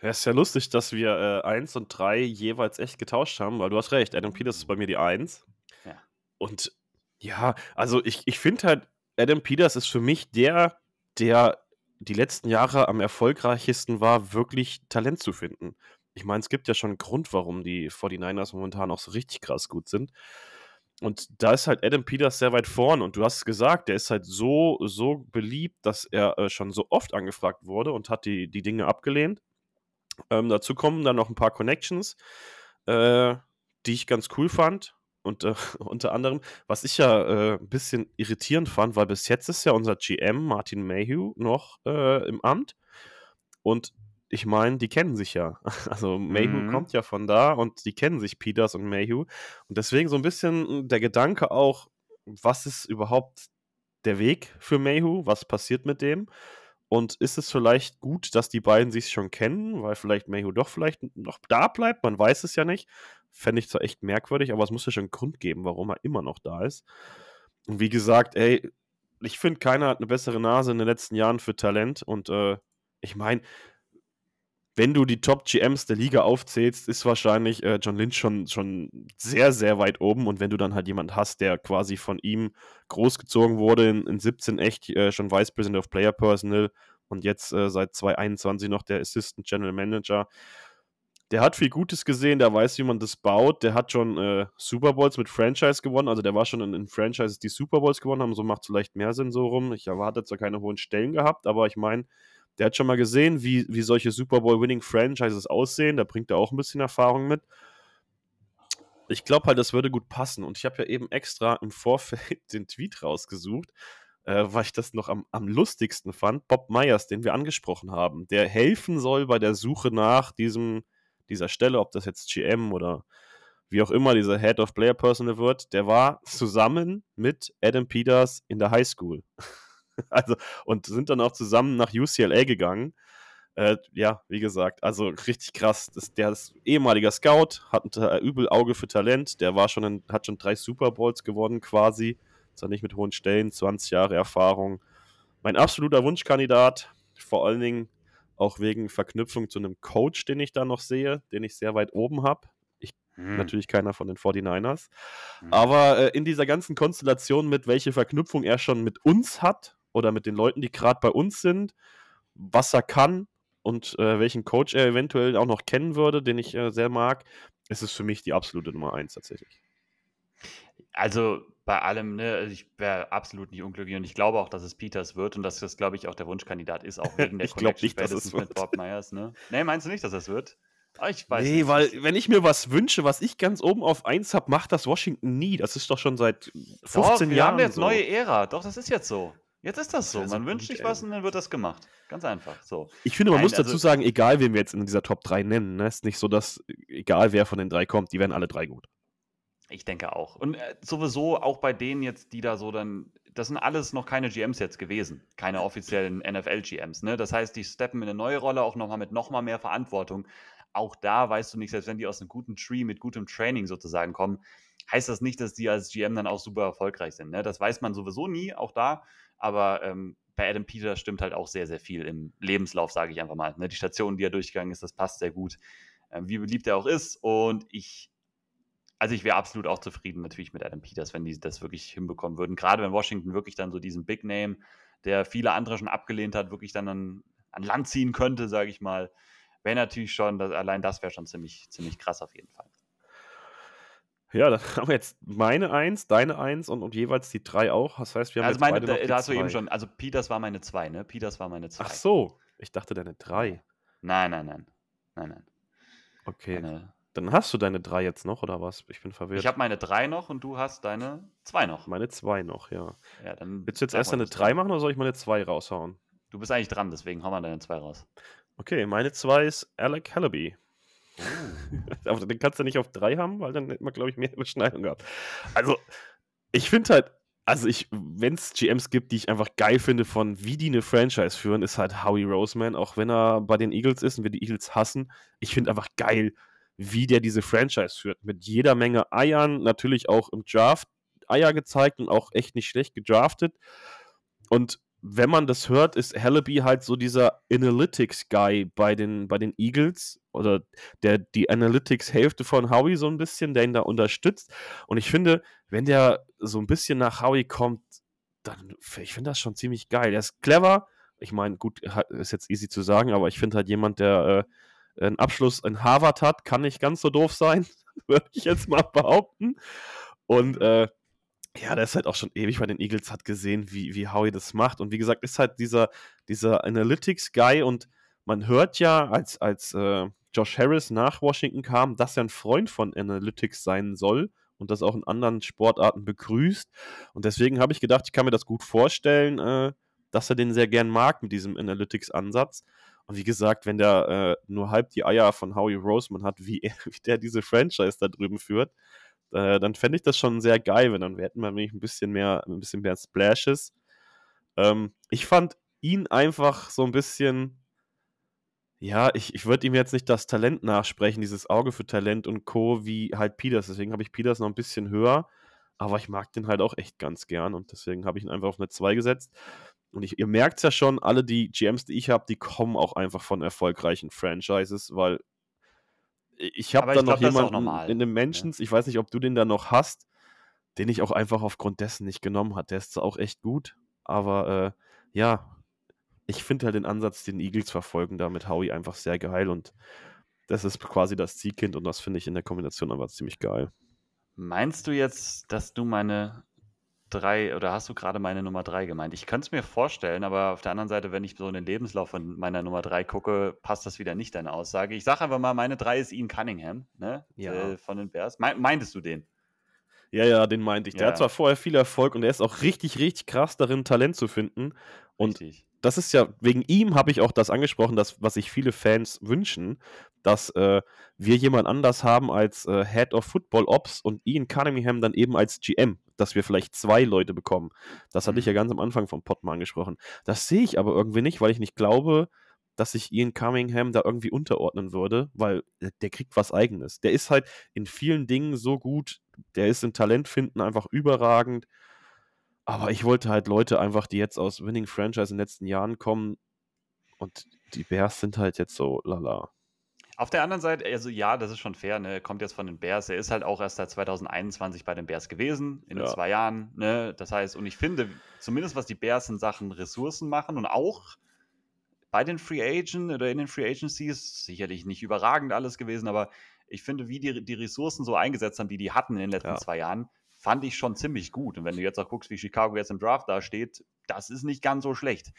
Ja, ist ja lustig, dass wir äh, 1 und 3 jeweils echt getauscht haben, weil du hast recht, Adam Peters ist bei mir die 1. Ja. Und ja, also ich, ich finde halt, Adam Peters ist für mich der, der die letzten Jahre am erfolgreichsten war, wirklich Talent zu finden. Ich meine, es gibt ja schon einen Grund, warum die 49ers momentan auch so richtig krass gut sind. Und da ist halt Adam Peters sehr weit vorn. Und du hast gesagt, der ist halt so, so beliebt, dass er äh, schon so oft angefragt wurde und hat die, die Dinge abgelehnt. Ähm, dazu kommen dann noch ein paar Connections, äh, die ich ganz cool fand. Und äh, unter anderem, was ich ja äh, ein bisschen irritierend fand, weil bis jetzt ist ja unser GM Martin Mayhew noch äh, im Amt. Und ich meine, die kennen sich ja. Also Mayhew mhm. kommt ja von da und die kennen sich, Peters und Mayhew. Und deswegen so ein bisschen der Gedanke auch, was ist überhaupt der Weg für Mayhew? Was passiert mit dem? Und ist es vielleicht gut, dass die beiden sich schon kennen, weil vielleicht Mayhew doch vielleicht noch da bleibt? Man weiß es ja nicht. Fände ich zwar echt merkwürdig, aber es muss ja schon einen Grund geben, warum er immer noch da ist. Und wie gesagt, ey, ich finde, keiner hat eine bessere Nase in den letzten Jahren für Talent. Und äh, ich meine, wenn du die Top-GMs der Liga aufzählst, ist wahrscheinlich äh, John Lynch schon, schon sehr, sehr weit oben. Und wenn du dann halt jemanden hast, der quasi von ihm großgezogen wurde, in, in 17 echt äh, schon Vice President of Player Personnel und jetzt äh, seit 2021 noch der Assistant General Manager, der hat viel Gutes gesehen, der weiß, wie man das baut. Der hat schon äh, Super Bowls mit Franchise gewonnen, also der war schon in, in Franchises, die Super Bowls gewonnen haben. So macht es vielleicht mehr Sinn so rum. Ich erwarte zwar keine hohen Stellen gehabt, aber ich meine, der hat schon mal gesehen, wie, wie solche Super Bowl-Winning-Franchises aussehen. Da bringt er auch ein bisschen Erfahrung mit. Ich glaube halt, das würde gut passen. Und ich habe ja eben extra im Vorfeld den Tweet rausgesucht, äh, weil ich das noch am, am lustigsten fand. Bob Myers, den wir angesprochen haben, der helfen soll bei der Suche nach diesem, dieser Stelle, ob das jetzt GM oder wie auch immer dieser Head of Player Personal wird, der war zusammen mit Adam Peters in der High School. also, und sind dann auch zusammen nach UCLA gegangen. Äh, ja, wie gesagt, also richtig krass. Das, der ist ehemaliger Scout, hat ein äh, übel Auge für Talent. Der war schon in, hat schon drei Super Bowls gewonnen quasi. Zwar nicht mit hohen Stellen, 20 Jahre Erfahrung. Mein absoluter Wunschkandidat, vor allen Dingen auch wegen Verknüpfung zu einem Coach, den ich da noch sehe, den ich sehr weit oben habe. Ich hm. natürlich keiner von den 49ers. Hm. Aber äh, in dieser ganzen Konstellation mit welche Verknüpfung er schon mit uns hat, oder mit den Leuten, die gerade bei uns sind, was er kann und äh, welchen Coach er eventuell auch noch kennen würde, den ich äh, sehr mag, ist es für mich die absolute Nummer eins tatsächlich. Also bei allem, ne, also ich wäre absolut nicht unglücklich und ich glaube auch, dass es Peters wird und dass das, glaube ich, auch der Wunschkandidat ist, auch wegen der ich Connection nicht, dass es mit Bob Myers. Ne? Nee, meinst du nicht, dass es wird? Ah, ich weiß nee, nicht. weil wenn ich mir was wünsche, was ich ganz oben auf 1 habe, macht das Washington nie. Das ist doch schon seit 15 doch, wir Jahren. Wir haben jetzt so. neue Ära. Doch, das ist jetzt so. Jetzt ist das so. Man wünscht sich was und dann wird das gemacht. Ganz einfach. So. Ich finde, man Nein, muss dazu also, sagen, egal wen wir jetzt in dieser Top 3 nennen, ne, ist nicht so, dass egal wer von den drei kommt, die werden alle drei gut. Ich denke auch. Und äh, sowieso auch bei denen jetzt, die da so dann, das sind alles noch keine GMs jetzt gewesen. Keine offiziellen NFL-GMs. Ne? Das heißt, die steppen in eine neue Rolle, auch nochmal mit nochmal mehr Verantwortung. Auch da weißt du nicht, selbst wenn die aus einem guten Tree mit gutem Training sozusagen kommen, heißt das nicht, dass die als GM dann auch super erfolgreich sind. Ne? Das weiß man sowieso nie, auch da. Aber ähm, bei Adam Peters stimmt halt auch sehr, sehr viel im Lebenslauf, sage ich einfach mal. Ne? Die Stationen, die er durchgegangen ist, das passt sehr gut. Ähm, wie beliebt er auch ist. Und ich, also ich wäre absolut auch zufrieden natürlich mit Adam Peters, wenn die das wirklich hinbekommen würden. Gerade wenn Washington wirklich dann so diesen Big Name, der viele andere schon abgelehnt hat, wirklich dann an, an Land ziehen könnte, sage ich mal. Wäre natürlich schon, das, allein das wäre schon ziemlich, ziemlich krass auf jeden Fall. Ja, dann haben wir jetzt meine Eins, deine Eins und, und jeweils die drei auch. Das heißt, wir haben also jetzt meine, beide noch da hast du eben schon, also Peters war meine zwei, ne? Peters war meine zwei. Ach so, ich dachte deine drei. Nein, nein, nein. Nein, nein. Okay. Meine, dann hast du deine drei jetzt noch, oder was? Ich bin verwirrt. Ich habe meine drei noch und du hast deine zwei noch. Meine zwei noch, ja. Ja, dann. Willst du jetzt erst deine drei machen oder soll ich meine zwei raushauen? Du bist eigentlich dran, deswegen hau mal deine zwei raus. Okay, meine zwei ist Alec Hallaby. Oh. Aber den kannst du nicht auf drei haben, weil dann hätten wir, glaube ich, mehr Überschneidung gehabt. Also, ich finde halt, also ich, wenn es GMs gibt, die ich einfach geil finde, von wie die eine Franchise führen, ist halt Howie Roseman, auch wenn er bei den Eagles ist und wir die Eagles hassen. Ich finde einfach geil, wie der diese Franchise führt. Mit jeder Menge Eiern, natürlich auch im Draft Eier gezeigt und auch echt nicht schlecht gedraftet. Und wenn man das hört, ist Hallaby halt so dieser Analytics-Guy bei den, bei den Eagles oder der die Analytics-Hälfte von Howie so ein bisschen, der ihn da unterstützt. Und ich finde, wenn der so ein bisschen nach Howie kommt, dann, ich finde das schon ziemlich geil. Er ist clever. Ich meine, gut, ist jetzt easy zu sagen, aber ich finde halt jemand, der äh, einen Abschluss in Harvard hat, kann nicht ganz so doof sein, würde ich jetzt mal behaupten. Und äh, ja, der ist halt auch schon ewig bei den Eagles, hat gesehen, wie, wie Howie das macht. Und wie gesagt, ist halt dieser, dieser Analytics-Guy und man hört ja, als, als äh, Josh Harris nach Washington kam, dass er ein Freund von Analytics sein soll und das auch in anderen Sportarten begrüßt. Und deswegen habe ich gedacht, ich kann mir das gut vorstellen, äh, dass er den sehr gern mag mit diesem Analytics-Ansatz. Und wie gesagt, wenn der äh, nur halb die Eier von Howie Roseman hat, wie, er, wie der diese Franchise da drüben führt, äh, dann fände ich das schon sehr geil, wenn dann wir hätten wir nämlich ein bisschen mehr, ein bisschen mehr Splashes. Ähm, ich fand ihn einfach so ein bisschen, ja, ich, ich würde ihm jetzt nicht das Talent nachsprechen, dieses Auge für Talent und Co. wie halt Peters. Deswegen habe ich Peters noch ein bisschen höher, aber ich mag den halt auch echt ganz gern und deswegen habe ich ihn einfach auf eine 2 gesetzt. Und ich, ihr merkt es ja schon, alle die GMs, die ich habe, die kommen auch einfach von erfolgreichen Franchises, weil ich habe da noch jemanden in den Mentions, ja. ich weiß nicht, ob du den da noch hast, den ich auch einfach aufgrund dessen nicht genommen habe. Der ist zwar auch echt gut, aber äh, ja, ich finde halt den Ansatz, den Eagles verfolgen, da mit Howie einfach sehr geil und das ist quasi das Zielkind und das finde ich in der Kombination aber ziemlich geil. Meinst du jetzt, dass du meine drei oder hast du gerade meine Nummer drei gemeint? Ich könnte es mir vorstellen, aber auf der anderen Seite, wenn ich so in den Lebenslauf von meiner Nummer drei gucke, passt das wieder nicht deine Aussage. Ich sage einfach mal, meine drei ist Ian Cunningham, ne? Ja. Äh, von den Bears. Me meintest du den? Ja, ja, den meinte ich. Der ja. hat zwar vorher viel Erfolg und der ist auch richtig, richtig krass darin, Talent zu finden. Und richtig. das ist ja, wegen ihm habe ich auch das angesprochen, das, was sich viele Fans wünschen, dass äh, wir jemand anders haben als äh, Head of Football Ops und Ian Cunningham dann eben als GM, dass wir vielleicht zwei Leute bekommen. Das hatte ich ja mhm. ganz am Anfang vom Pod mal angesprochen. Das sehe ich aber irgendwie nicht, weil ich nicht glaube, dass sich Ian Cunningham da irgendwie unterordnen würde, weil der kriegt was eigenes. Der ist halt in vielen Dingen so gut, der ist im Talentfinden einfach überragend. Aber ich wollte halt Leute einfach, die jetzt aus Winning Franchise in den letzten Jahren kommen und die Bears sind halt jetzt so lala. Auf der anderen Seite, also ja, das ist schon fair, ne? Kommt jetzt von den Bears. Er ist halt auch erst seit 2021 bei den Bears gewesen, in ja. zwei Jahren, ne? Das heißt, und ich finde, zumindest was die Bears in Sachen Ressourcen machen und auch bei den Free Agent oder in den Free Agencies, sicherlich nicht überragend alles gewesen, aber ich finde, wie die, die Ressourcen so eingesetzt haben, die die hatten in den letzten ja. zwei Jahren, fand ich schon ziemlich gut. Und wenn du jetzt auch guckst, wie Chicago jetzt im Draft dasteht, das ist nicht ganz so schlecht.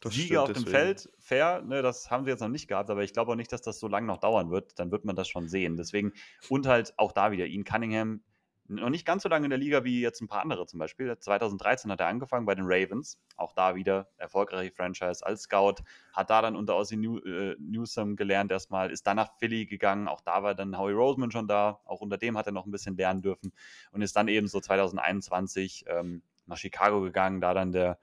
Das Siege auf dem Feld, fair, ne, das haben sie jetzt noch nicht gehabt, aber ich glaube auch nicht, dass das so lange noch dauern wird. Dann wird man das schon sehen. Deswegen, und halt auch da wieder, Ian Cunningham noch nicht ganz so lange in der Liga wie jetzt ein paar andere zum Beispiel. 2013 hat er angefangen bei den Ravens, auch da wieder erfolgreiche Franchise als Scout, hat da dann unter Ozzy New, äh, Newsom gelernt erstmal, ist dann nach Philly gegangen, auch da war dann Howie Roseman schon da, auch unter dem hat er noch ein bisschen lernen dürfen und ist dann eben so 2021 ähm, nach Chicago gegangen, da dann der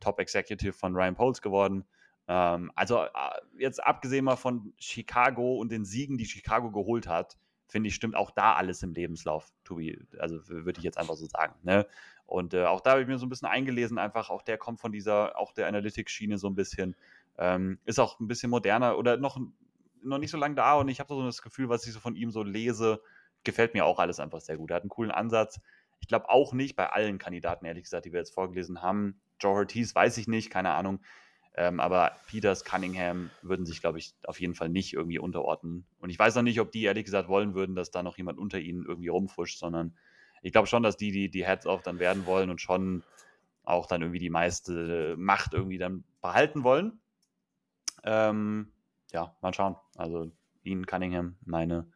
Top Executive von Ryan Poles geworden. Ähm, also äh, jetzt abgesehen mal von Chicago und den Siegen, die Chicago geholt hat, finde ich, stimmt auch da alles im Lebenslauf, Tobi. Also würde ich jetzt einfach so sagen. Ne? Und äh, auch da habe ich mir so ein bisschen eingelesen, einfach auch der kommt von dieser, auch der Analytics-Schiene so ein bisschen. Ähm, ist auch ein bisschen moderner oder noch, noch nicht so lange da und ich habe so das Gefühl, was ich so von ihm so lese, gefällt mir auch alles einfach sehr gut. Er hat einen coolen Ansatz. Ich glaube auch nicht bei allen Kandidaten, ehrlich gesagt, die wir jetzt vorgelesen haben. Joe Ortiz weiß ich nicht, keine Ahnung. Ähm, aber Peters, Cunningham würden sich, glaube ich, auf jeden Fall nicht irgendwie unterordnen. Und ich weiß auch nicht, ob die ehrlich gesagt wollen würden, dass da noch jemand unter ihnen irgendwie rumfuscht, sondern ich glaube schon, dass die, die die Heads-Off dann werden wollen und schon auch dann irgendwie die meiste Macht irgendwie dann behalten wollen. Ähm, ja, mal schauen. Also Ian Cunningham, meine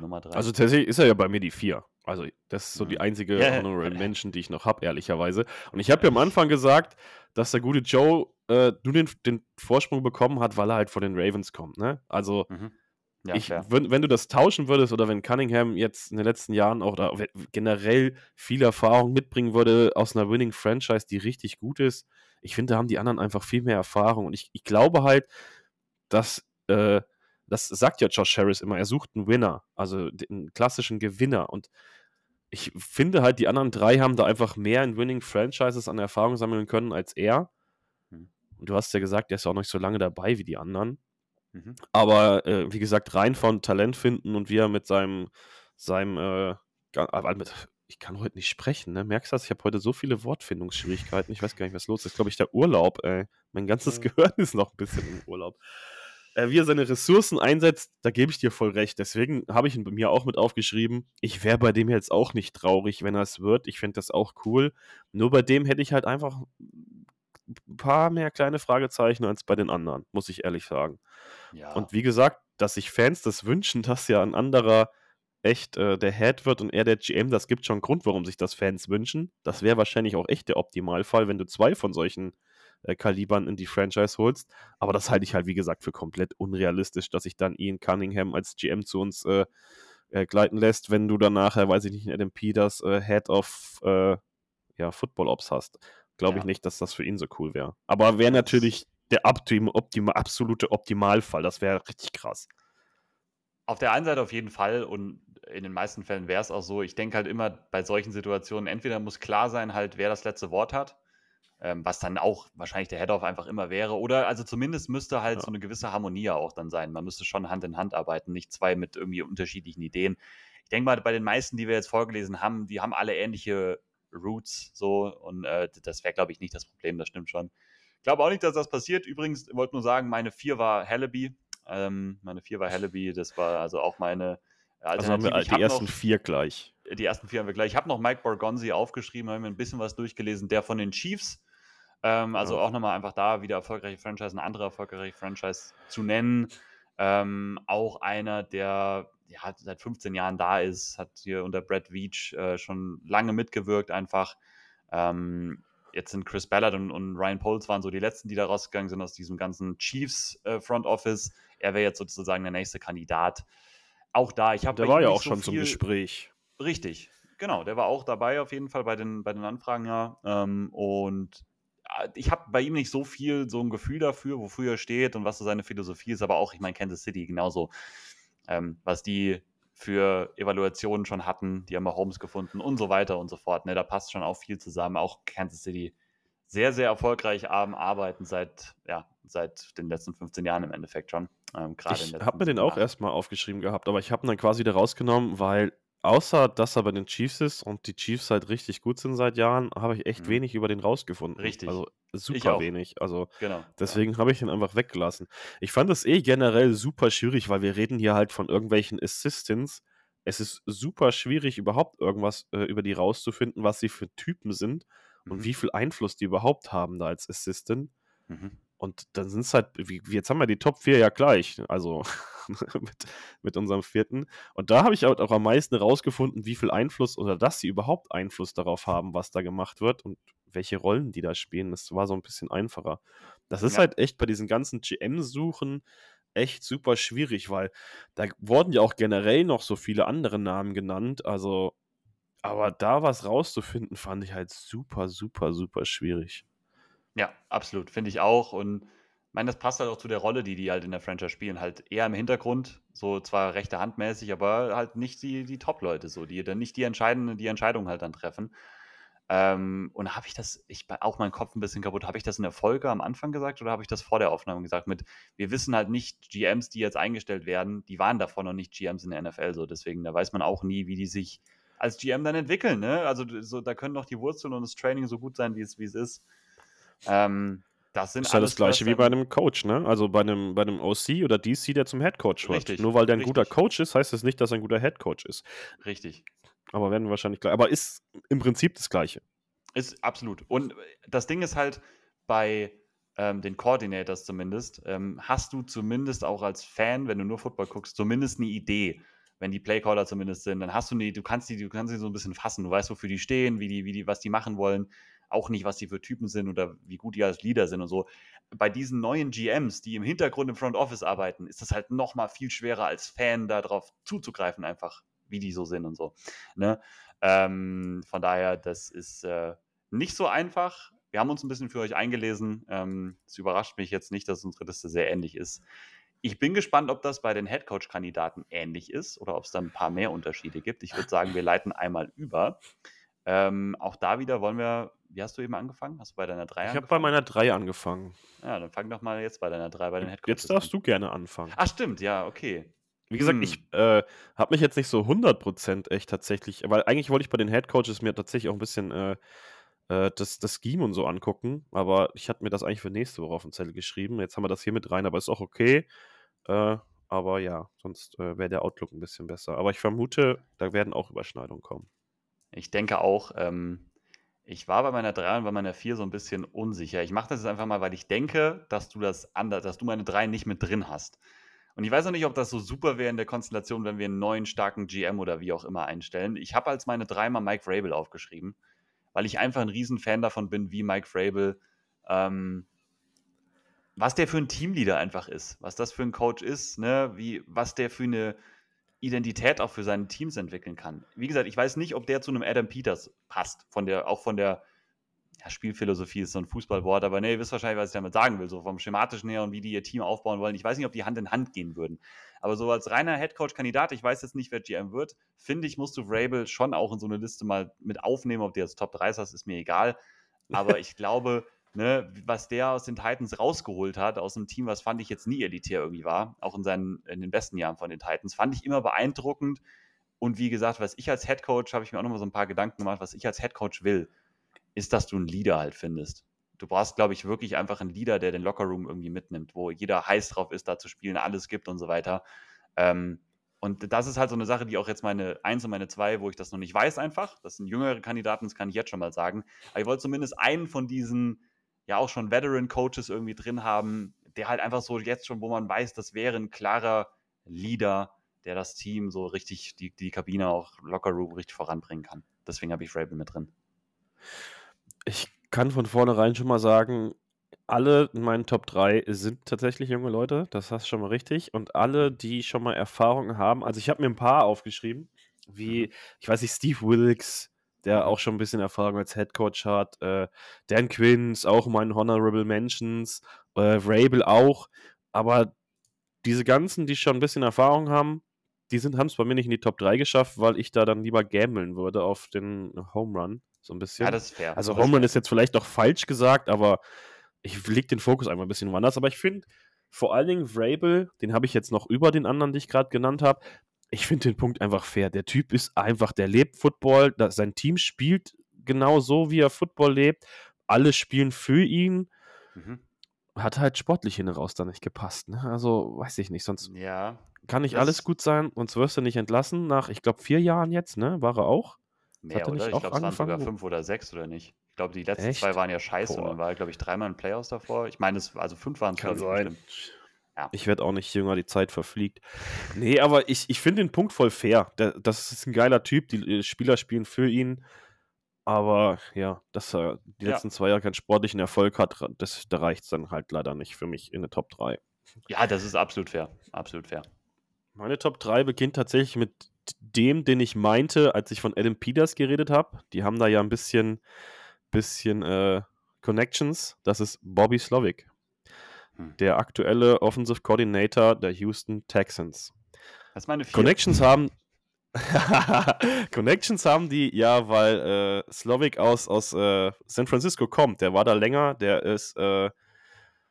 Nummer drei. Also tatsächlich ist er ja bei mir die vier. Also, das ist so die einzige yeah. Honorable Mention, die ich noch habe, ehrlicherweise. Und ich habe ja am Anfang gesagt, dass der gute Joe äh, nur den, den Vorsprung bekommen hat, weil er halt von den Ravens kommt. Ne? Also, mhm. ja, ich, wenn, wenn, du das tauschen würdest oder wenn Cunningham jetzt in den letzten Jahren auch oder generell viel Erfahrung mitbringen würde aus einer Winning Franchise, die richtig gut ist, ich finde, da haben die anderen einfach viel mehr Erfahrung. Und ich, ich glaube halt, dass. Äh, das sagt ja Josh Harris immer, er sucht einen Winner, also einen klassischen Gewinner. Und ich finde halt, die anderen drei haben da einfach mehr in Winning Franchises an Erfahrung sammeln können als er. Mhm. Und du hast ja gesagt, der ist ja auch noch nicht so lange dabei wie die anderen. Mhm. Aber äh, wie gesagt, rein von Talent finden und wie er mit seinem, seinem äh, mit, ich kann heute nicht sprechen, ne? Merkst du das? Ich habe heute so viele Wortfindungsschwierigkeiten. Ich weiß gar nicht, was los ist. Glaube ich, der Urlaub, ey. Mein ganzes mhm. Gehirn ist noch ein bisschen im Urlaub. Äh, wie er seine Ressourcen einsetzt, da gebe ich dir voll recht. Deswegen habe ich ihn bei mir auch mit aufgeschrieben. Ich wäre bei dem jetzt auch nicht traurig, wenn er es wird. Ich fände das auch cool. Nur bei dem hätte ich halt einfach ein paar mehr kleine Fragezeichen als bei den anderen, muss ich ehrlich sagen. Ja. Und wie gesagt, dass sich Fans das wünschen, dass ja ein anderer echt äh, der Head wird und er der GM, das gibt schon einen Grund, warum sich das Fans wünschen. Das wäre wahrscheinlich auch echt der Optimalfall, wenn du zwei von solchen äh, Kalibern in die Franchise holst. Aber das halte ich halt, wie gesagt, für komplett unrealistisch, dass sich dann Ian Cunningham als GM zu uns äh, äh, gleiten lässt, wenn du dann nachher, weiß ich nicht, in Adam das äh, Head of äh, ja, Football Ops hast. Glaube ja. ich nicht, dass das für ihn so cool wäre. Aber wäre natürlich der optim, optim, absolute Optimalfall. Das wäre richtig krass. Auf der einen Seite auf jeden Fall und in den meisten Fällen wäre es auch so. Ich denke halt immer bei solchen Situationen, entweder muss klar sein, halt, wer das letzte Wort hat, ähm, was dann auch wahrscheinlich der Head-Off einfach immer wäre. Oder also zumindest müsste halt ja. so eine gewisse Harmonie auch dann sein. Man müsste schon Hand in Hand arbeiten, nicht zwei mit irgendwie unterschiedlichen Ideen. Ich denke mal, bei den meisten, die wir jetzt vorgelesen haben, die haben alle ähnliche Roots so und äh, das wäre, glaube ich, nicht das Problem, das stimmt schon. Ich glaube auch nicht, dass das passiert. Übrigens, ich wollte nur sagen, meine vier war Hallaby. Ähm, meine vier war Hallaby, das war also auch meine also haben wir die ersten noch, vier gleich. Die ersten vier haben wir gleich. Ich habe noch Mike Borgonzi aufgeschrieben, habe mir ein bisschen was durchgelesen, der von den Chiefs. Ähm, also ja. auch nochmal einfach da wieder erfolgreiche Franchise, eine andere erfolgreiche Franchise zu nennen. Ähm, auch einer, der ja, seit 15 Jahren da ist, hat hier unter Brad Veach äh, schon lange mitgewirkt einfach. Ähm, jetzt sind Chris Ballard und, und, Ryan Poles waren so die letzten, die da rausgegangen sind aus diesem ganzen Chiefs äh, Front Office. Er wäre jetzt sozusagen der nächste Kandidat auch da, ich habe. Der war ja auch so schon viel, zum Gespräch. Richtig, genau. Der war auch dabei auf jeden Fall bei den, bei den Anfragen, ja. Ähm, und ich habe bei ihm nicht so viel so ein Gefühl dafür, wofür er steht und was so seine Philosophie ist, aber auch, ich meine, Kansas City genauso, ähm, was die für Evaluationen schon hatten, die haben auch Homes gefunden und so weiter und so fort. Ne, da passt schon auch viel zusammen. Auch Kansas City sehr, sehr erfolgreich am Arbeiten seit, ja, seit den letzten 15 Jahren im Endeffekt schon. Ähm, ich habe mir den auch erstmal aufgeschrieben gehabt, aber ich habe ihn dann quasi wieder rausgenommen, weil außer dass er bei den Chiefs ist und die Chiefs halt richtig gut sind seit Jahren, habe ich echt mhm. wenig über den rausgefunden. Richtig. Also super wenig. Also genau. deswegen ja. habe ich ihn einfach weggelassen. Ich fand es eh generell super schwierig, weil wir reden hier halt von irgendwelchen Assistants. Es ist super schwierig, überhaupt irgendwas äh, über die rauszufinden, was sie für Typen sind mhm. und wie viel Einfluss die überhaupt haben da als Assistant. Mhm. Und dann sind es halt, wie, jetzt haben wir die Top 4 ja gleich, also mit, mit unserem vierten. Und da habe ich auch, auch am meisten rausgefunden, wie viel Einfluss oder dass sie überhaupt Einfluss darauf haben, was da gemacht wird und welche Rollen die da spielen. Das war so ein bisschen einfacher. Das ist ja. halt echt bei diesen ganzen GM-Suchen echt super schwierig, weil da wurden ja auch generell noch so viele andere Namen genannt. Also, aber da was rauszufinden, fand ich halt super, super, super schwierig. Ja, absolut, finde ich auch. Und ich meine, das passt halt auch zu der Rolle, die die halt in der Franchise spielen. Halt eher im Hintergrund, so zwar rechte Hand mäßig, aber halt nicht die, die Top-Leute, so, die dann nicht die entscheidende, die Entscheidung halt dann treffen. Ähm, und habe ich das, ich auch meinen Kopf ein bisschen kaputt, habe ich das in der Folge am Anfang gesagt oder habe ich das vor der Aufnahme gesagt? Mit, wir wissen halt nicht, GMs, die jetzt eingestellt werden, die waren davon noch nicht GMs in der NFL, so deswegen, da weiß man auch nie, wie die sich als GM dann entwickeln, ne? Also so, da können doch die Wurzeln und das Training so gut sein, wie es, wie es ist. Ähm, das sind ist ja das gleiche wie bei einem Coach, ne? Also bei einem, bei einem OC oder DC, der zum Head Coach wird. Richtig, Nur weil der ein richtig. guter Coach ist, heißt das nicht, dass er ein guter Head Coach ist. Richtig. Aber werden wir wahrscheinlich gleich. Aber ist im Prinzip das Gleiche. Ist absolut. Und das Ding ist halt, bei ähm, den Coordinators zumindest, ähm, hast du zumindest auch als Fan, wenn du nur Football guckst, zumindest eine Idee. Wenn die Playcaller zumindest sind, dann hast du eine, du kannst die, du kannst sie so ein bisschen fassen. Du weißt, wofür die stehen, wie die, wie die, was die machen wollen auch nicht, was die für Typen sind oder wie gut die als Leader sind und so. Bei diesen neuen GMs, die im Hintergrund im Front Office arbeiten, ist das halt noch mal viel schwerer als Fan darauf zuzugreifen, einfach wie die so sind und so. Ne? Ähm, von daher, das ist äh, nicht so einfach. Wir haben uns ein bisschen für euch eingelesen. Ähm, es überrascht mich jetzt nicht, dass unsere Liste sehr ähnlich ist. Ich bin gespannt, ob das bei den Headcoach-Kandidaten ähnlich ist oder ob es da ein paar mehr Unterschiede gibt. Ich würde sagen, wir leiten einmal über. Ähm, auch da wieder wollen wir, wie hast du eben angefangen? Hast du bei deiner 3 Ich habe bei meiner 3 angefangen. Ja, dann fang doch mal jetzt bei deiner 3 bei den Headcoaches Jetzt darfst an. du gerne anfangen. Ach, stimmt, ja, okay. Wie gesagt, hm. ich äh, habe mich jetzt nicht so 100% echt tatsächlich, weil eigentlich wollte ich bei den Head Coaches mir tatsächlich auch ein bisschen äh, äh, das, das Scheme und so angucken, aber ich hatte mir das eigentlich für nächste Woche auf den Zettel geschrieben. Jetzt haben wir das hier mit rein, aber ist auch okay. Äh, aber ja, sonst äh, wäre der Outlook ein bisschen besser. Aber ich vermute, da werden auch Überschneidungen kommen. Ich denke auch, ähm, ich war bei meiner 3 und bei meiner 4 so ein bisschen unsicher. Ich mache das jetzt einfach mal, weil ich denke, dass du das anders, dass du meine 3 nicht mit drin hast. Und ich weiß auch nicht, ob das so super wäre in der Konstellation, wenn wir einen neuen starken GM oder wie auch immer einstellen. Ich habe als meine 3 mal Mike Vrabel aufgeschrieben, weil ich einfach ein Riesenfan davon bin, wie Mike Vrabel, ähm, was der für ein Teamleader einfach ist, was das für ein Coach ist, ne? wie, was der für eine Identität auch für seine Teams entwickeln kann. Wie gesagt, ich weiß nicht, ob der zu einem Adam Peters passt, von der, auch von der ja, Spielphilosophie ist so ein Fußballwort, aber ne, ihr wisst wahrscheinlich, was ich damit sagen will, so vom schematischen her und wie die ihr Team aufbauen wollen. Ich weiß nicht, ob die Hand in Hand gehen würden. Aber so als reiner Headcoach-Kandidat, ich weiß jetzt nicht, wer GM wird, finde ich, musst du Vrabel schon auch in so eine Liste mal mit aufnehmen, ob der jetzt Top 3 ist, ist mir egal. Aber ich glaube, ne, was der aus den Titans rausgeholt hat, aus einem Team, was fand ich jetzt nie elitär irgendwie war, auch in, seinen, in den besten Jahren von den Titans, fand ich immer beeindruckend. Und wie gesagt, was ich als Head Coach, habe ich mir auch noch mal so ein paar Gedanken gemacht, was ich als Head Coach will, ist, dass du einen Leader halt findest. Du brauchst, glaube ich, wirklich einfach einen Leader, der den Lockerroom irgendwie mitnimmt, wo jeder heiß drauf ist, da zu spielen, alles gibt und so weiter. Ähm, und das ist halt so eine Sache, die auch jetzt meine 1 und meine 2, wo ich das noch nicht weiß, einfach. Das sind jüngere Kandidaten, das kann ich jetzt schon mal sagen. Aber ich wollte zumindest einen von diesen ja auch schon Veteran-Coaches irgendwie drin haben, der halt einfach so jetzt schon, wo man weiß, das wäre ein klarer Leader, der das Team so richtig, die, die Kabine auch locker room richtig voranbringen kann. Deswegen habe ich Rabel mit drin. Ich kann von vornherein schon mal sagen, alle in meinen Top 3 sind tatsächlich junge Leute, das hast du schon mal richtig. Und alle, die schon mal Erfahrungen haben, also ich habe mir ein paar aufgeschrieben, wie, mhm. ich weiß nicht, Steve Wilkes, der auch schon ein bisschen Erfahrung als Head Coach hat. Äh, Dan Quinns, auch mein Honorable Mentions. Äh, Rabel auch. Aber diese ganzen, die schon ein bisschen Erfahrung haben, die haben es bei mir nicht in die Top 3 geschafft, weil ich da dann lieber gambeln würde auf den Home Run. So ein bisschen. Ja, das ist fair. Also Home Run ist jetzt vielleicht auch falsch gesagt, aber ich lege den Fokus einfach ein bisschen woanders. Aber ich finde, vor allen Dingen Vrabel, den habe ich jetzt noch über den anderen, die ich gerade genannt habe, ich finde den Punkt einfach fair. Der Typ ist einfach, der lebt Football, sein Team spielt genau so, wie er Football lebt. Alle spielen für ihn. Mhm. Hat halt sportlich hin raus da nicht gepasst. Ne? Also weiß ich nicht, sonst ja, kann nicht alles gut sein, sonst wirst du nicht entlassen. Nach, ich glaube, vier Jahren jetzt, ne? War er auch? Mehr, hat er nicht oder? Auch ich glaube, es waren sogar fünf oder sechs oder nicht. Ich glaube, die letzten Echt? zwei waren ja scheiße Boah. und dann war, glaube ich, dreimal in Playoffs davor. Ich meine, also fünf waren es, Kann sein. Bestimmt. Ja. Ich werde auch nicht jünger, die Zeit verfliegt. Nee, aber ich, ich finde den Punkt voll fair. Der, das ist ein geiler Typ, die Spieler spielen für ihn. Aber ja, dass er die ja. letzten zwei Jahre keinen sportlichen Erfolg hat, das, da reicht es dann halt leider nicht für mich in der Top 3. Ja, das ist absolut fair. Absolut fair. Meine Top 3 beginnt tatsächlich mit dem, den ich meinte, als ich von Adam Peters geredet habe. Die haben da ja ein bisschen, bisschen äh, Connections. Das ist Bobby Slovic. Hm. der aktuelle Offensive Coordinator der Houston Texans. Das ist meine vier. Connections haben. Connections haben die, ja, weil äh, Slovic aus, aus äh, San Francisco kommt. Der war da länger, der ist, äh,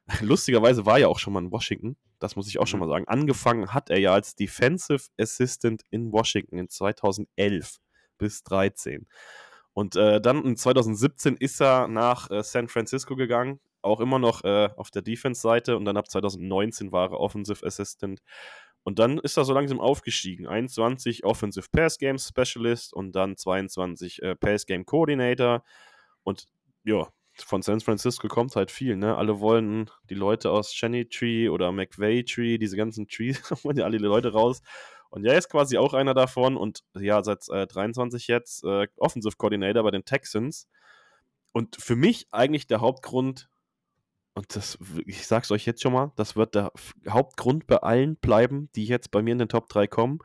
lustigerweise war ja auch schon mal in Washington. Das muss ich auch mhm. schon mal sagen. Angefangen hat er ja als Defensive Assistant in Washington in 2011 bis 2013. Und äh, dann in 2017 ist er nach äh, San Francisco gegangen, auch immer noch äh, auf der Defense-Seite und dann ab 2019 war er Offensive Assistant. Und dann ist er so langsam aufgestiegen. 21 Offensive Pass Game Specialist und dann 22 äh, Pass Game Coordinator. Und ja, von San Francisco kommt halt viel, ne? Alle wollen die Leute aus Cheney Tree oder McVay Tree, diese ganzen Trees, wollen ja alle die Leute raus. Und er ist quasi auch einer davon und ja, seit äh, 23 jetzt äh, Offensive Coordinator bei den Texans. Und für mich eigentlich der Hauptgrund, und das, ich sag's euch jetzt schon mal, das wird der Hauptgrund bei allen bleiben, die jetzt bei mir in den Top 3 kommen.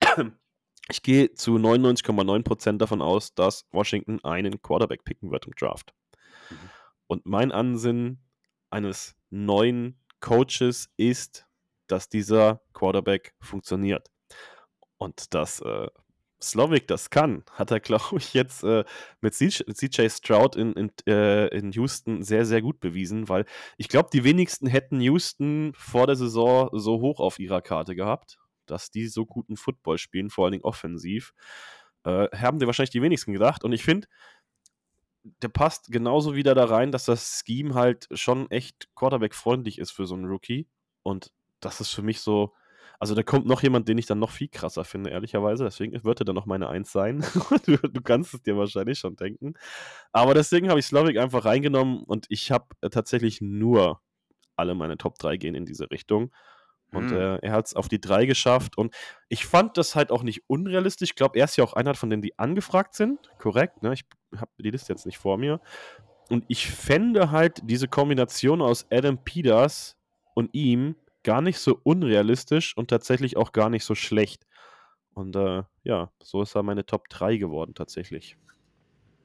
Ich gehe zu 99,9% davon aus, dass Washington einen Quarterback picken wird im Draft. Mhm. Und mein Ansinnen eines neuen Coaches ist, dass dieser Quarterback funktioniert. Und dass äh, Slovic das kann, hat er, glaube ich, jetzt äh, mit CJ Stroud in, in, äh, in Houston sehr, sehr gut bewiesen, weil ich glaube, die wenigsten hätten Houston vor der Saison so hoch auf ihrer Karte gehabt. dass die so guten Football spielen, vor allen Dingen offensiv. Äh, haben dir wahrscheinlich die wenigsten gedacht. Und ich finde, der passt genauso wieder da rein, dass das Scheme halt schon echt Quarterback-freundlich ist für so einen Rookie. Und das ist für mich so. Also da kommt noch jemand, den ich dann noch viel krasser finde, ehrlicherweise. Deswegen wird er dann noch meine Eins sein. du, du, kannst es dir wahrscheinlich schon denken. Aber deswegen habe ich Slavik einfach reingenommen und ich habe äh, tatsächlich nur alle meine Top 3 gehen in diese Richtung. Und mhm. äh, er hat es auf die 3 geschafft. Und ich fand das halt auch nicht unrealistisch. Ich glaube, er ist ja auch einer von denen, die angefragt sind. Korrekt, ne? Ich habe die Liste jetzt nicht vor mir. Und ich fände halt diese Kombination aus Adam Peters und ihm gar nicht so unrealistisch und tatsächlich auch gar nicht so schlecht. Und äh, ja, so ist er meine Top 3 geworden tatsächlich.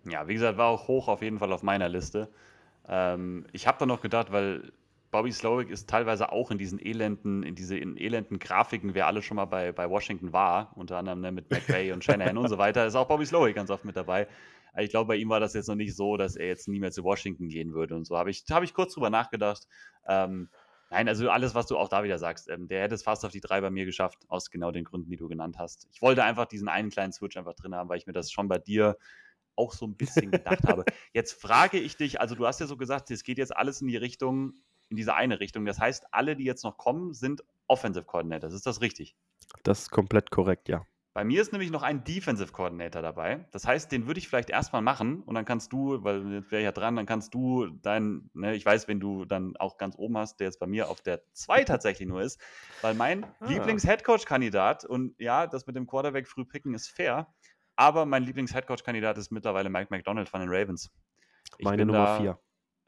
Ja, wie gesagt, war auch hoch auf jeden Fall auf meiner Liste. Ähm, ich habe da noch gedacht, weil Bobby Slowick ist teilweise auch in diesen elenden, in diese in elenden Grafiken, wer alle schon mal bei, bei Washington war, unter anderem ne, mit McVay und Shanahan und so weiter, ist auch Bobby Slowick ganz oft mit dabei. Ich glaube, bei ihm war das jetzt noch nicht so, dass er jetzt nie mehr zu Washington gehen würde und so. Habe ich, hab ich kurz drüber nachgedacht. Ähm, nein, also alles, was du auch da wieder sagst, ähm, der hätte es fast auf die drei bei mir geschafft, aus genau den Gründen, die du genannt hast. Ich wollte einfach diesen einen kleinen Switch einfach drin haben, weil ich mir das schon bei dir auch so ein bisschen gedacht habe. Jetzt frage ich dich, also du hast ja so gesagt, es geht jetzt alles in die Richtung, in diese eine Richtung. Das heißt, alle, die jetzt noch kommen, sind Offensive Coordinators. Ist das richtig? Das ist komplett korrekt, ja. Bei mir ist nämlich noch ein Defensive Coordinator dabei. Das heißt, den würde ich vielleicht erstmal machen und dann kannst du, weil jetzt wäre ich ja dran, dann kannst du dein, ne, ich weiß, wenn du dann auch ganz oben hast, der jetzt bei mir auf der 2 tatsächlich nur ist, weil mein ah. Lieblings-Headcoach-Kandidat und ja, das mit dem Quarterback früh picken ist fair, aber mein Lieblings-Headcoach-Kandidat ist mittlerweile Mike McDonald von den Ravens. Ich Meine Nummer 4.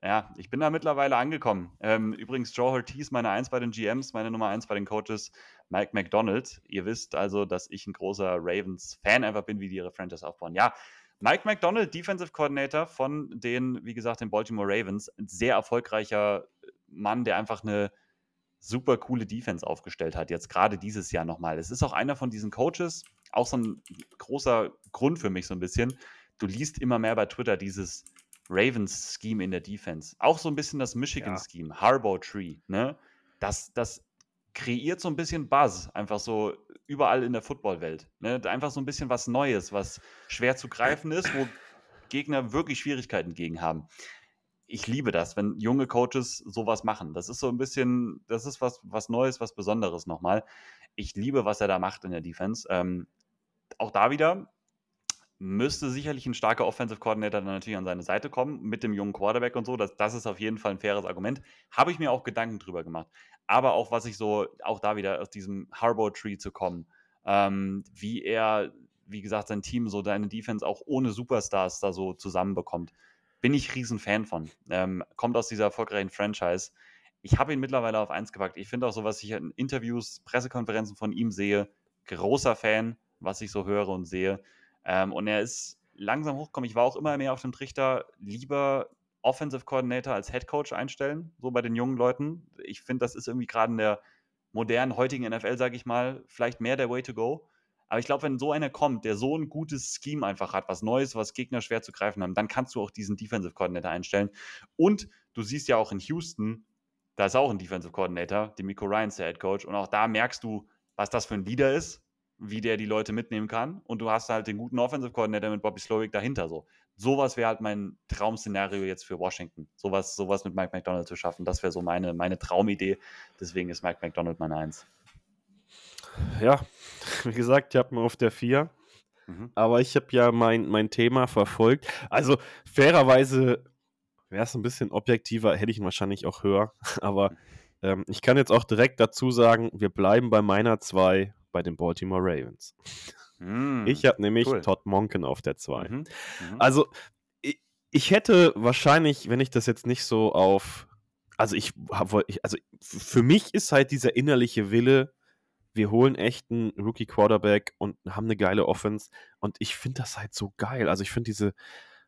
Ja, ich bin da mittlerweile angekommen. Ähm, übrigens, Joe Ortiz, meine Eins bei den GMs, meine Nummer Eins bei den Coaches, Mike McDonald. Ihr wisst also, dass ich ein großer Ravens-Fan einfach bin, wie die ihre Franchise aufbauen. Ja, Mike McDonald, Defensive Coordinator von den, wie gesagt, den Baltimore Ravens. Ein sehr erfolgreicher Mann, der einfach eine super coole Defense aufgestellt hat, jetzt gerade dieses Jahr nochmal. Es ist auch einer von diesen Coaches, auch so ein großer Grund für mich so ein bisschen. Du liest immer mehr bei Twitter dieses Ravens-Scheme in der Defense. Auch so ein bisschen das Michigan-Scheme, ja. Harbour Tree, ne? Das, das kreiert so ein bisschen Buzz, einfach so überall in der Footballwelt. Ne? Einfach so ein bisschen was Neues, was schwer zu greifen ist, wo Gegner wirklich Schwierigkeiten gegen haben. Ich liebe das, wenn junge Coaches sowas machen. Das ist so ein bisschen, das ist was, was Neues, was Besonderes nochmal. Ich liebe, was er da macht in der Defense. Ähm, auch da wieder, müsste sicherlich ein starker Offensive Coordinator dann natürlich an seine Seite kommen, mit dem jungen Quarterback und so. Das, das ist auf jeden Fall ein faires Argument. Habe ich mir auch Gedanken drüber gemacht. Aber auch, was ich so, auch da wieder aus diesem Harbor-Tree zu kommen, ähm, wie er, wie gesagt, sein Team, so deine Defense auch ohne Superstars da so zusammenbekommt, bin ich riesen Fan von. Ähm, kommt aus dieser erfolgreichen Franchise. Ich habe ihn mittlerweile auf eins gepackt. Ich finde auch so, was ich in Interviews, Pressekonferenzen von ihm sehe, großer Fan, was ich so höre und sehe. Ähm, und er ist langsam hochgekommen. Ich war auch immer mehr auf dem Trichter, lieber Offensive Coordinator als Head Coach einstellen, so bei den jungen Leuten. Ich finde, das ist irgendwie gerade in der modernen, heutigen NFL, sage ich mal, vielleicht mehr der Way to go. Aber ich glaube, wenn so einer kommt, der so ein gutes Scheme einfach hat, was Neues, was Gegner schwer zu greifen haben, dann kannst du auch diesen Defensive Coordinator einstellen. Und du siehst ja auch in Houston, da ist auch ein Defensive Coordinator, Demico Ryan, der Head Coach. Und auch da merkst du, was das für ein Leader ist wie der die Leute mitnehmen kann. Und du hast halt den guten Offensive Coordinator mit Bobby Slowick dahinter. So. Sowas wäre halt mein Traum-Szenario jetzt für Washington. Sowas, sowas mit Mike McDonald zu schaffen. Das wäre so meine, meine Traumidee. Deswegen ist Mike McDonald meine Eins. Ja, wie gesagt, ich habe mir auf der 4. Mhm. Aber ich habe ja mein, mein Thema verfolgt. Also fairerweise wäre es ein bisschen objektiver, hätte ich ihn wahrscheinlich auch höher. Aber mhm. ähm, ich kann jetzt auch direkt dazu sagen, wir bleiben bei meiner 2 bei den Baltimore Ravens. Mm, ich habe nämlich cool. Todd Monken auf der 2. Mhm, mhm, also, ich, ich, hätte wahrscheinlich, wenn ich das jetzt nicht so auf. Also, ich habe. Also, für mich ist halt dieser innerliche Wille, wir holen echt einen Rookie-Quarterback und haben eine geile Offense. Und ich finde das halt so geil. Also, ich finde diese.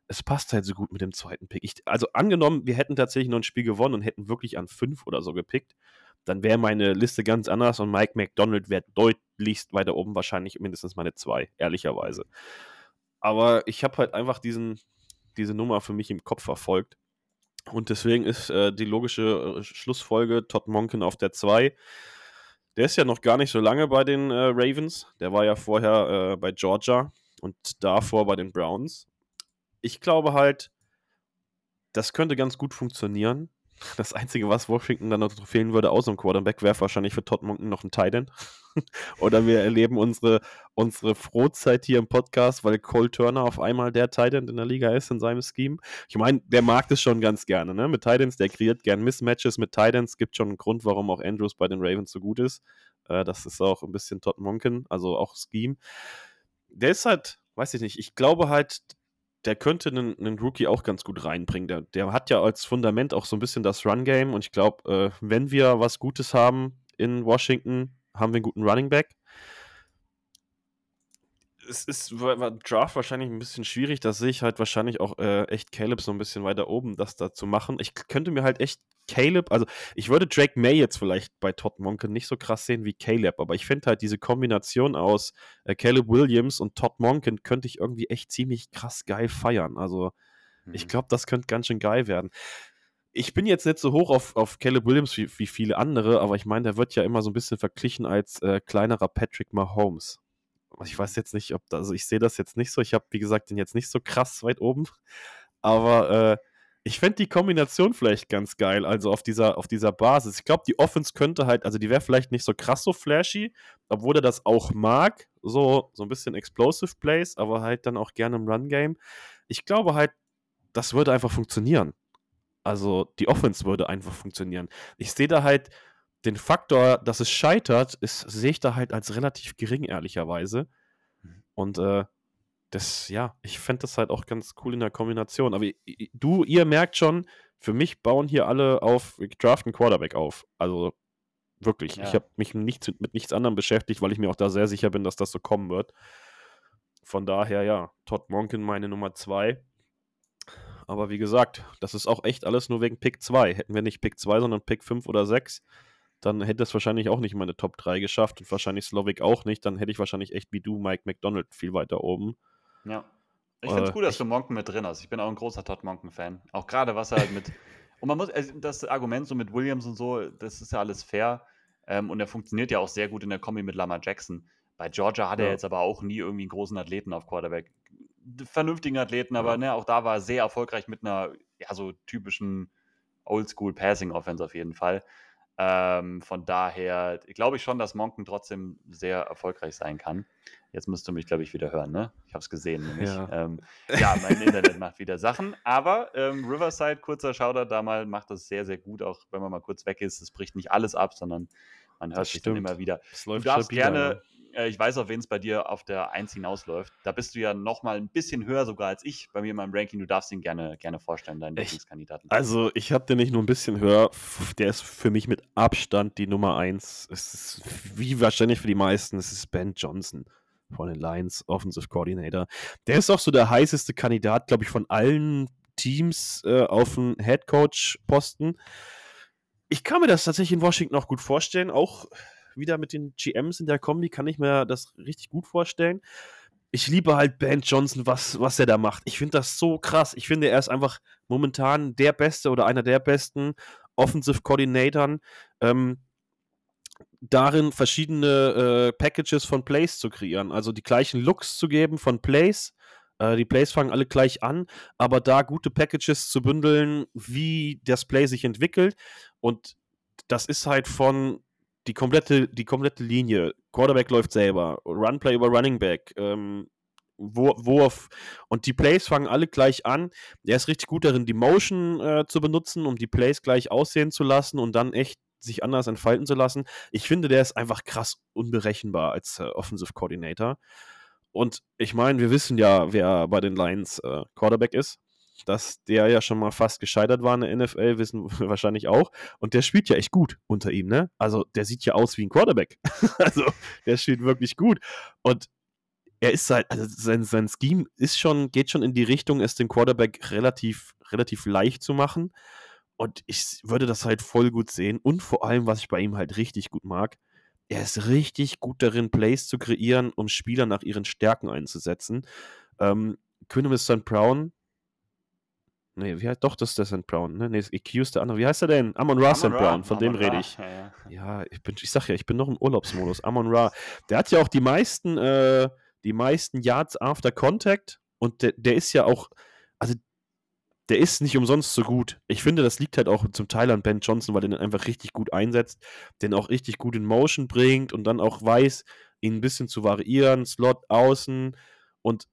Es passt halt so gut mit dem zweiten Pick. Ich, also, angenommen, wir hätten tatsächlich noch ein Spiel gewonnen und hätten wirklich an 5 oder so gepickt dann wäre meine Liste ganz anders und Mike McDonald wäre deutlichst weiter oben, wahrscheinlich mindestens meine zwei, ehrlicherweise. Aber ich habe halt einfach diesen, diese Nummer für mich im Kopf verfolgt. Und deswegen ist äh, die logische äh, Schlussfolge Todd Monken auf der 2. Der ist ja noch gar nicht so lange bei den äh, Ravens. Der war ja vorher äh, bei Georgia und davor bei den Browns. Ich glaube halt, das könnte ganz gut funktionieren. Das Einzige, was Washington dann noch fehlen würde, außer dem Quarterback, wäre wahrscheinlich für Todd Monken noch ein Titan. Oder wir erleben unsere, unsere Frohzeit hier im Podcast, weil Cole Turner auf einmal der Titan in der Liga ist in seinem Scheme. Ich meine, der mag das schon ganz gerne, ne? Mit Titans, der kreiert gern Mismatches mit Titans. Gibt schon einen Grund, warum auch Andrews bei den Ravens so gut ist. Äh, das ist auch ein bisschen Todd Monken, also auch Scheme. Der ist halt, weiß ich nicht, ich glaube halt, der könnte einen, einen, Rookie auch ganz gut reinbringen. Der, der, hat ja als Fundament auch so ein bisschen das Run-Game und ich glaube, äh, wenn wir was Gutes haben in Washington, haben wir einen guten Running Back. Es ist war Draft wahrscheinlich ein bisschen schwierig. Da sehe ich halt wahrscheinlich auch äh, echt Caleb so ein bisschen weiter oben, das da zu machen. Ich könnte mir halt echt Caleb, also ich würde Drake May jetzt vielleicht bei Todd Monken nicht so krass sehen wie Caleb, aber ich finde halt diese Kombination aus äh, Caleb Williams und Todd Monken könnte ich irgendwie echt ziemlich krass geil feiern. Also mhm. ich glaube, das könnte ganz schön geil werden. Ich bin jetzt nicht so hoch auf, auf Caleb Williams wie, wie viele andere, aber ich meine, der wird ja immer so ein bisschen verglichen als äh, kleinerer Patrick Mahomes. Ich weiß jetzt nicht, ob da, also ich sehe das jetzt nicht so. Ich habe, wie gesagt, den jetzt nicht so krass weit oben. Aber äh, ich fände die Kombination vielleicht ganz geil, also auf dieser, auf dieser Basis. Ich glaube, die Offense könnte halt, also die wäre vielleicht nicht so krass so flashy, obwohl er das auch mag, so, so ein bisschen Explosive Plays, aber halt dann auch gerne im Run-Game. Ich glaube halt, das würde einfach funktionieren. Also die Offense würde einfach funktionieren. Ich sehe da halt den Faktor, dass es scheitert, sehe ich da halt als relativ gering, ehrlicherweise. Mhm. Und äh, das, ja, ich fände das halt auch ganz cool in der Kombination. Aber du, ihr merkt schon, für mich bauen hier alle auf, wir draften Quarterback auf. Also wirklich. Ja. Ich habe mich nicht, mit nichts anderem beschäftigt, weil ich mir auch da sehr sicher bin, dass das so kommen wird. Von daher, ja, Todd Monken meine Nummer zwei. Aber wie gesagt, das ist auch echt alles nur wegen Pick 2. Hätten wir nicht Pick 2, sondern Pick 5 oder 6, dann hätte es wahrscheinlich auch nicht meine Top 3 geschafft und wahrscheinlich Slovik auch nicht. Dann hätte ich wahrscheinlich echt wie du Mike McDonald viel weiter oben. Ja. Ich finde es äh, gut, dass du Monken mit drin hast. Ich bin auch ein großer Todd Monken-Fan. Auch gerade, was er halt mit. und man muss, also das Argument so mit Williams und so, das ist ja alles fair. Ähm, und er funktioniert ja auch sehr gut in der Kombi mit Lama Jackson. Bei Georgia hat ja. er jetzt aber auch nie irgendwie einen großen Athleten auf Quarterback. Vernünftigen Athleten, aber ja. ne, auch da war er sehr erfolgreich mit einer, ja, so typischen Oldschool Passing Offense auf jeden Fall. Ähm, von daher glaube ich schon, dass Monken trotzdem sehr erfolgreich sein kann. Jetzt musst du mich, glaube ich, wieder hören, ne? Ich habe es gesehen. Nämlich. Ja. Ähm, ja. mein Internet macht wieder Sachen. Aber ähm, Riverside, kurzer Shoutout da mal, macht das sehr, sehr gut, auch wenn man mal kurz weg ist. Es bricht nicht alles ab, sondern man hört sich dann immer wieder. Du darfst gerne, äh, ich weiß, auf wen es bei dir auf der 1 hinausläuft. Da bist du ja noch mal ein bisschen höher sogar als ich bei mir in meinem Ranking. Du darfst ihn gerne, gerne vorstellen, deinen Lieblingskandidaten. Also, ich habe den nicht nur ein bisschen höher. Der ist für mich mit Abstand die Nummer 1. Es ist wie wahrscheinlich für die meisten, es ist Ben Johnson von den Lions, Offensive Coordinator. Der ist auch so der heißeste Kandidat, glaube ich, von allen Teams äh, auf den Head Coach Posten. Ich kann mir das tatsächlich in Washington auch gut vorstellen, auch wieder mit den GMs in der Kombi kann ich mir das richtig gut vorstellen. Ich liebe halt Ben Johnson, was, was er da macht. Ich finde das so krass. Ich finde, er ist einfach momentan der Beste oder einer der besten Offensive Coordinatoren. Ähm, darin verschiedene äh, Packages von Plays zu kreieren. Also die gleichen Looks zu geben von Plays. Äh, die Plays fangen alle gleich an, aber da gute Packages zu bündeln, wie das Play sich entwickelt. Und das ist halt von die komplette, die komplette Linie. Quarterback läuft selber, Runplay über Running Back, ähm, Wurf und die Plays fangen alle gleich an. Er ist richtig gut darin, die Motion äh, zu benutzen, um die Plays gleich aussehen zu lassen und dann echt sich anders entfalten zu lassen. Ich finde, der ist einfach krass unberechenbar als äh, Offensive Coordinator. Und ich meine, wir wissen ja, wer bei den Lions äh, Quarterback ist dass der ja schon mal fast gescheitert war in der NFL, wissen wir wahrscheinlich auch. Und der spielt ja echt gut unter ihm, ne? Also der sieht ja aus wie ein Quarterback. also der spielt wirklich gut. Und er ist halt, also sein, sein Scheme ist schon, geht schon in die Richtung, es den Quarterback relativ, relativ leicht zu machen. Und ich würde das halt voll gut sehen. Und vor allem, was ich bei ihm halt richtig gut mag, er ist richtig gut darin, Plays zu kreieren, um Spieler nach ihren Stärken einzusetzen. Ähm, Quinn St. Brown Nee, wie heißt doch das ist der St. Brown, ne? Nee, EQ ist der andere. Wie heißt er denn? Amon Ra St. Brown, von Amon dem rede ich. Ja, ja. ja, ich bin, ich sag ja, ich bin noch im Urlaubsmodus. Amon Ra. Der hat ja auch die meisten, äh, die meisten Yards after Contact und der, der ist ja auch, also der ist nicht umsonst so gut. Ich finde, das liegt halt auch zum Teil an Ben Johnson, weil er den einfach richtig gut einsetzt, den auch richtig gut in Motion bringt und dann auch weiß, ihn ein bisschen zu variieren, Slot außen und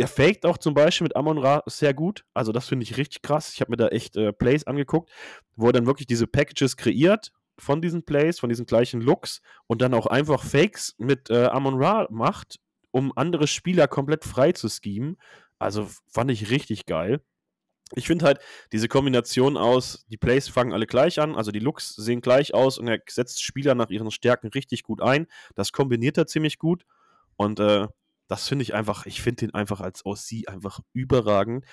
er faked auch zum Beispiel mit Amon Ra sehr gut. Also das finde ich richtig krass. Ich habe mir da echt äh, Plays angeguckt, wo er dann wirklich diese Packages kreiert von diesen Plays, von diesen gleichen Looks und dann auch einfach Fakes mit äh, Amon Ra macht, um andere Spieler komplett frei zu schemen. Also fand ich richtig geil. Ich finde halt diese Kombination aus, die Plays fangen alle gleich an, also die Looks sehen gleich aus und er setzt Spieler nach ihren Stärken richtig gut ein. Das kombiniert er ziemlich gut und äh, das finde ich einfach, ich finde ihn einfach als OC einfach überragend.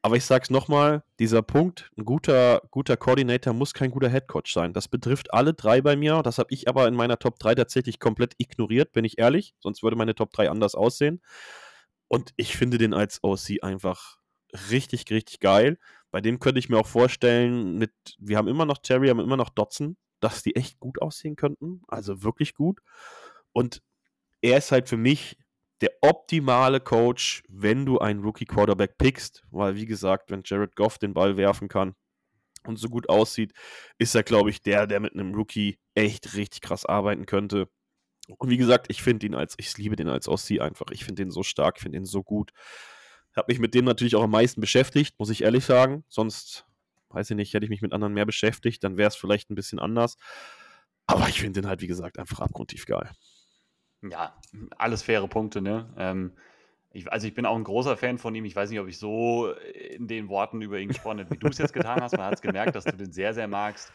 Aber ich sage es nochmal, dieser Punkt, ein guter, guter Coordinator muss kein guter Headcoach sein. Das betrifft alle drei bei mir. Das habe ich aber in meiner Top 3 tatsächlich komplett ignoriert, bin ich ehrlich. Sonst würde meine Top 3 anders aussehen. Und ich finde den als OC einfach richtig, richtig geil. Bei dem könnte ich mir auch vorstellen, mit, wir haben immer noch Terry, haben immer noch Dotson, dass die echt gut aussehen könnten. Also wirklich gut. Und er ist halt für mich der optimale Coach, wenn du einen Rookie-Quarterback pickst, weil wie gesagt, wenn Jared Goff den Ball werfen kann und so gut aussieht, ist er, glaube ich, der, der mit einem Rookie echt richtig krass arbeiten könnte. Und wie gesagt, ich finde ihn als, ich liebe den als OC einfach. Ich finde ihn so stark, finde ihn so gut. Habe mich mit dem natürlich auch am meisten beschäftigt, muss ich ehrlich sagen. Sonst, weiß ich nicht, hätte ich mich mit anderen mehr beschäftigt, dann wäre es vielleicht ein bisschen anders. Aber ich finde den halt, wie gesagt, einfach abgrundtief geil. Ja, alles faire Punkte, ne? Ähm, ich, also ich bin auch ein großer Fan von ihm. Ich weiß nicht, ob ich so in den Worten über ihn gesprochen habe, wie du es jetzt getan hast. Man hat es gemerkt, dass du den sehr, sehr magst.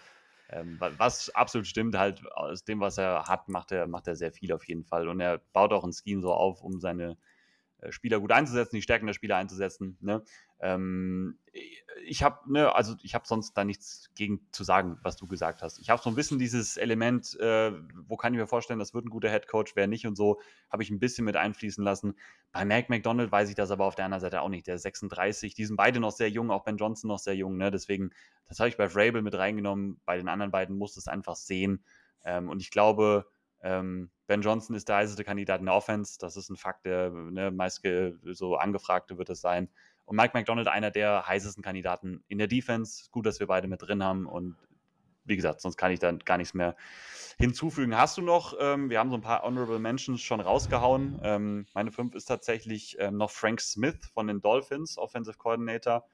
Ähm, was absolut stimmt, halt aus dem, was er hat, macht er, macht er sehr viel auf jeden Fall. Und er baut auch ein Scheme so auf, um seine Spieler gut einzusetzen, die Stärken der Spieler einzusetzen. Ne? Ähm, ich habe, ne, also ich habe sonst da nichts gegen zu sagen, was du gesagt hast. Ich habe so ein bisschen dieses Element, äh, wo kann ich mir vorstellen, das wird ein guter Head Coach, wer nicht und so, habe ich ein bisschen mit einfließen lassen. Bei Mac McDonald weiß ich das aber auf der anderen Seite auch nicht. Der ist 36, die sind beide noch sehr jung, auch Ben Johnson noch sehr jung, ne? Deswegen, das habe ich bei Vrabel mit reingenommen. Bei den anderen beiden muss es einfach sehen. Ähm, und ich glaube, ähm, Ben Johnson ist der heißeste Kandidat in der Offense. Das ist ein Fakt, der ne, meist so angefragte wird es sein. Und Mike McDonald einer der heißesten Kandidaten in der Defense. Gut, dass wir beide mit drin haben. Und wie gesagt, sonst kann ich da gar nichts mehr hinzufügen. Hast du noch, ähm, wir haben so ein paar Honorable Mentions schon rausgehauen. Ähm, meine fünf ist tatsächlich ähm, noch Frank Smith von den Dolphins, Offensive Coordinator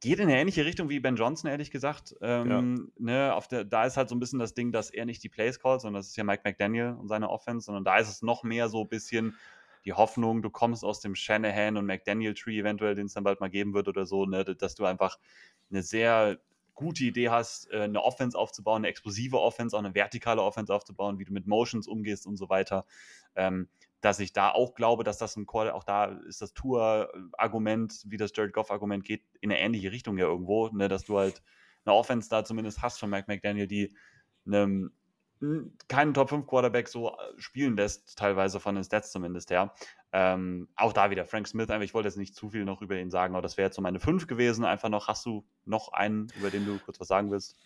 geht in eine ähnliche Richtung wie Ben Johnson, ehrlich gesagt. Ähm, ja. ne, auf der, da ist halt so ein bisschen das Ding, dass er nicht die Plays callt, sondern das ist ja Mike McDaniel und seine Offense, sondern da ist es noch mehr so ein bisschen die Hoffnung, du kommst aus dem Shanahan und McDaniel Tree eventuell, den es dann bald mal geben wird oder so, ne, dass du einfach eine sehr gute Idee hast, äh, eine Offense aufzubauen, eine explosive Offense, auch eine vertikale Offense aufzubauen, wie du mit Motions umgehst und so weiter. Ähm, dass ich da auch glaube, dass das ein Call, auch da ist das Tour-Argument, wie das Jared Goff-Argument geht, in eine ähnliche Richtung ja irgendwo, ne, dass du halt eine Offense da zumindest hast von Mike McDaniel, die einem, keinen Top 5 Quarterback so äh, spielen lässt, teilweise von den Stats zumindest her. Ähm, auch da wieder Frank Smith, ich wollte jetzt nicht zu viel noch über ihn sagen, aber das wäre jetzt so meine 5 gewesen. Einfach noch, hast du noch einen, über den du kurz was sagen willst?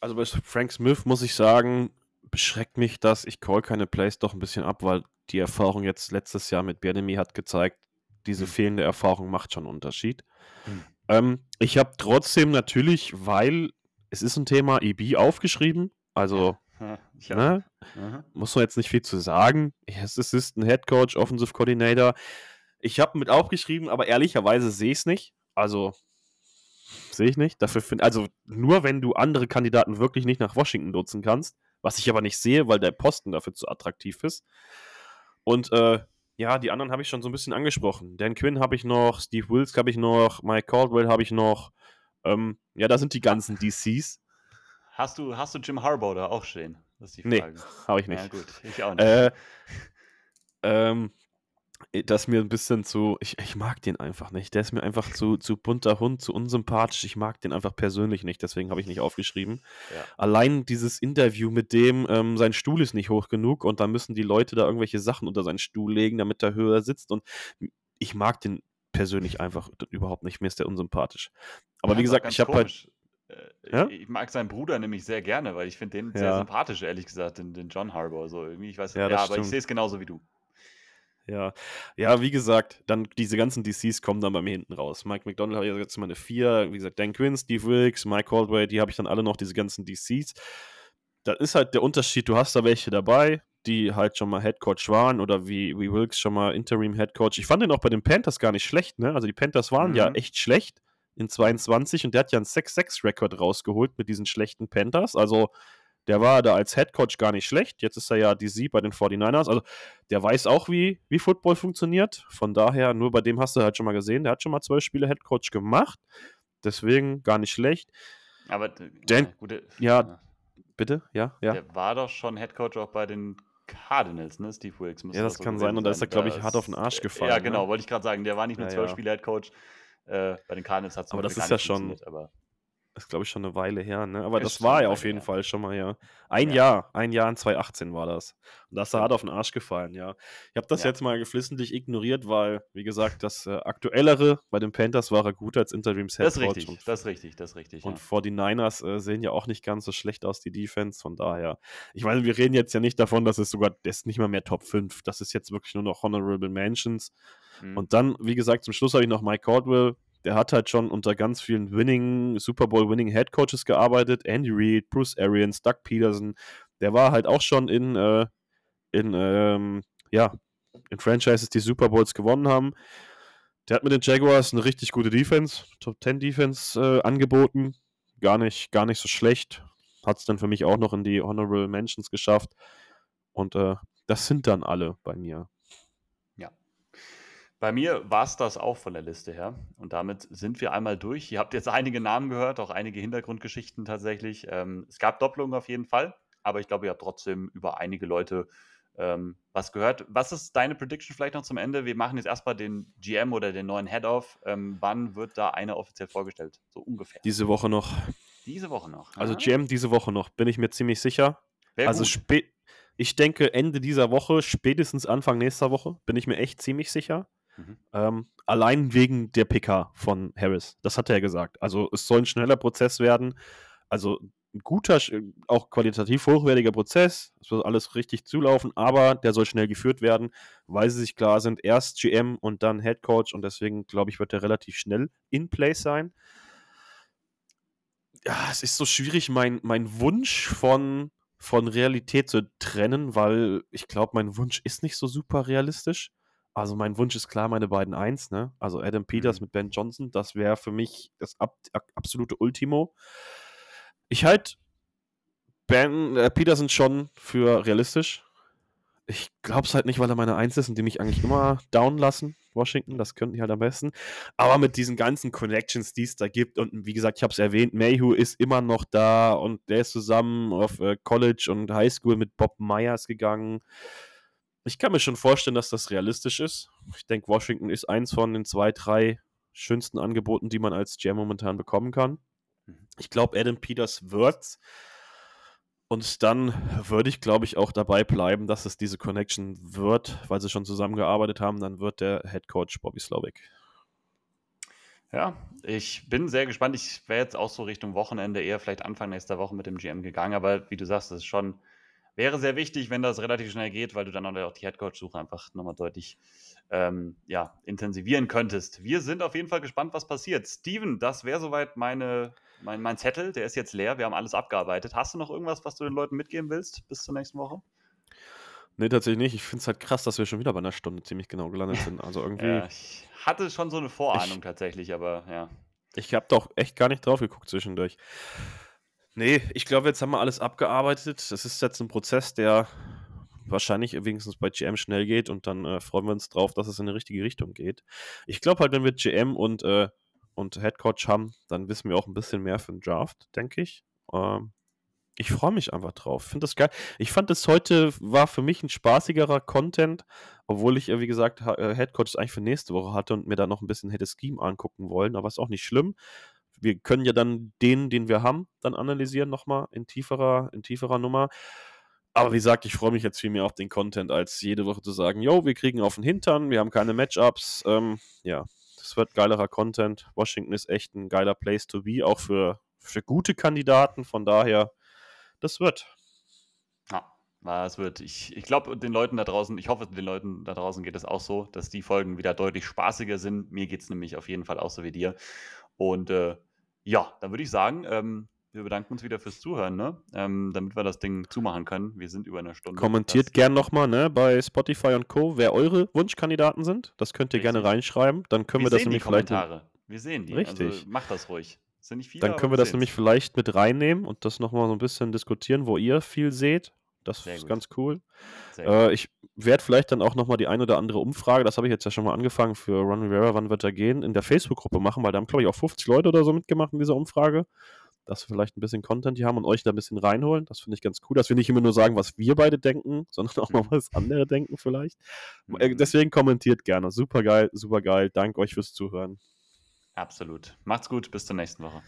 Also bei Frank Smith muss ich sagen, beschreckt mich das. Ich call keine Plays doch ein bisschen ab, weil die Erfahrung jetzt letztes Jahr mit Birdemi hat gezeigt, diese mhm. fehlende Erfahrung macht schon einen Unterschied. Mhm. Ähm, ich habe trotzdem natürlich, weil es ist ein Thema EB aufgeschrieben, also ja. ne, mhm. muss man jetzt nicht viel zu sagen. Es ist ein Head Coach, Offensive Coordinator. Ich habe mit aufgeschrieben, aber ehrlicherweise sehe ich es nicht. Also sehe ich nicht. Dafür find, also nur wenn du andere Kandidaten wirklich nicht nach Washington nutzen kannst, was ich aber nicht sehe, weil der Posten dafür zu attraktiv ist. Und äh, ja, die anderen habe ich schon so ein bisschen angesprochen. Dan Quinn habe ich noch, Steve Wills habe ich noch, Mike Caldwell habe ich noch. Ähm, ja, da sind die ganzen DCs. Hast du, hast du Jim Harbaugh da auch stehen? Das ist die Frage. Nee, habe ich nicht. Ja, gut, ich auch nicht. Äh, ähm, das mir ein bisschen zu, ich, ich mag den einfach nicht. Der ist mir einfach zu, zu bunter Hund, zu unsympathisch. Ich mag den einfach persönlich nicht, deswegen habe ich nicht aufgeschrieben. Ja. Allein dieses Interview mit dem, ähm, sein Stuhl ist nicht hoch genug und da müssen die Leute da irgendwelche Sachen unter seinen Stuhl legen, damit er höher sitzt. Und ich mag den persönlich einfach überhaupt nicht. Mir ist der unsympathisch. Aber wie gesagt, ich habe halt. Äh, ja? Ich mag seinen Bruder nämlich sehr gerne, weil ich finde den ja. sehr sympathisch, ehrlich gesagt, den, den John Harbour. So irgendwie, ich weiß ja, ja aber stimmt. ich sehe es genauso wie du. Ja, ja, wie gesagt, dann diese ganzen DCs kommen dann bei mir hinten raus. Mike McDonald habe ich jetzt mal eine 4, wie gesagt, Dan Quinn, Steve Wilkes, Mike Caldwell, die habe ich dann alle noch, diese ganzen DCs. Das ist halt der Unterschied, du hast da welche dabei, die halt schon mal Headcoach waren oder wie, wie Wilkes schon mal Interim Headcoach. Ich fand den auch bei den Panthers gar nicht schlecht, ne? Also die Panthers waren mhm. ja echt schlecht in 22 und der hat ja einen 6-6-Rekord rausgeholt mit diesen schlechten Panthers. Also der war da als Headcoach gar nicht schlecht. Jetzt ist er ja DC bei den 49ers. Also der weiß auch, wie, wie Football funktioniert. Von daher, nur bei dem hast du halt schon mal gesehen, der hat schon mal zwölf Spiele Headcoach gemacht. Deswegen gar nicht schlecht. Aber Dan, ja, gute, ja, bitte, ja, ja. Der war doch schon Headcoach auch bei den Cardinals, ne? Steve Wilkes. Ja, das, das kann sein. Und da ist er, glaube ich, hart auf den Arsch gefallen. Ja, genau, ne? wollte ich gerade sagen. Der war nicht nur zwölf ja, Spiele Headcoach. Äh, bei den Cardinals hat es Aber das ist ja schon. Aber ist, glaube ich, schon eine Weile her, ne? Aber das, das war ja auf jeden her. Fall schon mal, ja. Ein ja. Jahr, ein Jahr in 2018 war das. Und das ist hart auf den Arsch gefallen, ja. Ich habe das ja. jetzt mal geflissentlich ignoriert, weil, wie gesagt, das äh, aktuellere bei den Panthers war er gut als Interims Head Das ist richtig, und, das ist richtig, das ist richtig. Und ja. die Niners äh, sehen ja auch nicht ganz so schlecht aus, die Defense, von daher. Ich meine, wir reden jetzt ja nicht davon, dass es sogar, das ist nicht mal mehr Top 5. Das ist jetzt wirklich nur noch Honorable Mentions. Mhm. Und dann, wie gesagt, zum Schluss habe ich noch Mike Caldwell der hat halt schon unter ganz vielen Winning, Super Bowl Winning Head Coaches gearbeitet. Andy Reid, Bruce Arians, Doug Peterson. Der war halt auch schon in, äh, in, ähm, ja, in Franchises, die Super Bowls gewonnen haben. Der hat mit den Jaguars eine richtig gute Defense, Top 10 Defense äh, angeboten. Gar nicht, gar nicht so schlecht. Hat es dann für mich auch noch in die Honorable Mentions geschafft. Und äh, das sind dann alle bei mir. Bei mir war es das auch von der Liste her. Und damit sind wir einmal durch. Ihr habt jetzt einige Namen gehört, auch einige Hintergrundgeschichten tatsächlich. Ähm, es gab Doppelungen auf jeden Fall, aber ich glaube, ihr habt trotzdem über einige Leute ähm, was gehört. Was ist deine Prediction vielleicht noch zum Ende? Wir machen jetzt erstmal den GM oder den neuen Head-Off. Ähm, wann wird da einer offiziell vorgestellt? So ungefähr. Diese Woche noch. Diese Woche noch. Also GM diese Woche noch, bin ich mir ziemlich sicher. Wär also ich denke Ende dieser Woche, spätestens Anfang nächster Woche, bin ich mir echt ziemlich sicher. Mhm. Ähm, allein wegen der PK von Harris. Das hat er gesagt. Also es soll ein schneller Prozess werden. Also ein guter, auch qualitativ hochwertiger Prozess. Es wird alles richtig zulaufen, aber der soll schnell geführt werden, weil sie sich klar sind, erst GM und dann Head Coach und deswegen glaube ich, wird er relativ schnell in place sein. Ja, es ist so schwierig, mein, mein Wunsch von, von Realität zu trennen, weil ich glaube, mein Wunsch ist nicht so super realistisch. Also mein Wunsch ist klar, meine beiden Eins, ne? Also Adam Peters mhm. mit Ben Johnson, das wäre für mich das ab, absolute Ultimo. Ich halte Ben äh, Peterson schon für realistisch. Ich glaube es halt nicht, weil er meine Eins ist und die mich eigentlich immer down lassen. Washington, das könnten die halt am besten. Aber mit diesen ganzen Connections, die es da gibt, und wie gesagt, ich habe es erwähnt, Mayhew ist immer noch da und der ist zusammen auf äh, College und Highschool mit Bob Myers gegangen ich kann mir schon vorstellen, dass das realistisch ist. Ich denke, Washington ist eins von den zwei, drei schönsten Angeboten, die man als GM momentan bekommen kann. Mhm. Ich glaube, Adam Peters wird's. Und dann würde ich, glaube ich, auch dabei bleiben, dass es diese Connection wird, weil sie schon zusammengearbeitet haben. Dann wird der Head Coach Bobby Slovic. Ja, ich bin sehr gespannt. Ich wäre jetzt auch so Richtung Wochenende eher vielleicht Anfang nächster Woche mit dem GM gegangen. Aber wie du sagst, das ist schon wäre sehr wichtig, wenn das relativ schnell geht, weil du dann auch die Headcoach-Suche einfach nochmal deutlich ähm, ja, intensivieren könntest. Wir sind auf jeden Fall gespannt, was passiert. Steven, das wäre soweit meine, mein, mein Zettel. Der ist jetzt leer. Wir haben alles abgearbeitet. Hast du noch irgendwas, was du den Leuten mitgeben willst bis zur nächsten Woche? Nee, tatsächlich nicht. Ich finde es halt krass, dass wir schon wieder bei einer Stunde ziemlich genau gelandet sind. Also irgendwie. ja, ich hatte schon so eine Vorahnung ich, tatsächlich, aber ja. Ich habe doch echt gar nicht drauf geguckt zwischendurch. Nee, ich glaube, jetzt haben wir alles abgearbeitet. Das ist jetzt ein Prozess, der wahrscheinlich wenigstens bei GM schnell geht und dann äh, freuen wir uns drauf, dass es in die richtige Richtung geht. Ich glaube halt, wenn wir GM und, äh, und Headcoach haben, dann wissen wir auch ein bisschen mehr für den Draft, denke ich. Ähm, ich freue mich einfach drauf. Finde das geil. Ich fand es heute war für mich ein spaßigerer Content, obwohl ich, wie gesagt, äh, Headcoach eigentlich für nächste Woche hatte und mir da noch ein bisschen hätte Scheme angucken wollen, aber ist auch nicht schlimm wir können ja dann den, den wir haben, dann analysieren nochmal in tieferer, in tieferer Nummer. Aber wie gesagt, ich freue mich jetzt viel mehr auf den Content, als jede Woche zu sagen, yo, wir kriegen auf den Hintern, wir haben keine Matchups. Ähm, ja, Das wird geilerer Content. Washington ist echt ein geiler Place to be, auch für, für gute Kandidaten. Von daher, das wird. Ja, es wird. Ich, ich glaube, den Leuten da draußen, ich hoffe, den Leuten da draußen geht es auch so, dass die Folgen wieder deutlich spaßiger sind. Mir geht es nämlich auf jeden Fall auch so wie dir. Und äh, ja, dann würde ich sagen, ähm, wir bedanken uns wieder fürs Zuhören, ne? Ähm, damit wir das Ding zumachen können. Wir sind über eine Stunde. Kommentiert das gern nochmal ne, bei Spotify und Co., wer eure Wunschkandidaten sind. Das könnt ihr Richtig. gerne reinschreiben. Dann können wir, wir das nämlich vielleicht. Kommentare. Wir sehen die. Richtig. Also, macht das ruhig. Sind nicht viele, Dann können wir das nämlich vielleicht mit reinnehmen und das nochmal so ein bisschen diskutieren, wo ihr viel seht. Das Sehr ist gut. ganz cool. Äh, ich werde vielleicht dann auch nochmal die ein oder andere Umfrage, das habe ich jetzt ja schon mal angefangen für Ron Rivera, wann wird er gehen, in der Facebook-Gruppe machen, weil da haben, glaube ich, auch 50 Leute oder so mitgemacht in dieser Umfrage dass wir vielleicht ein bisschen Content hier haben und euch da ein bisschen reinholen. Das finde ich ganz cool, dass wir nicht immer nur sagen, was wir beide denken, sondern auch mal was andere denken vielleicht. Äh, mhm. Deswegen kommentiert gerne. Super geil, super geil. Danke euch fürs Zuhören. Absolut. Macht's gut, bis zur nächsten Woche.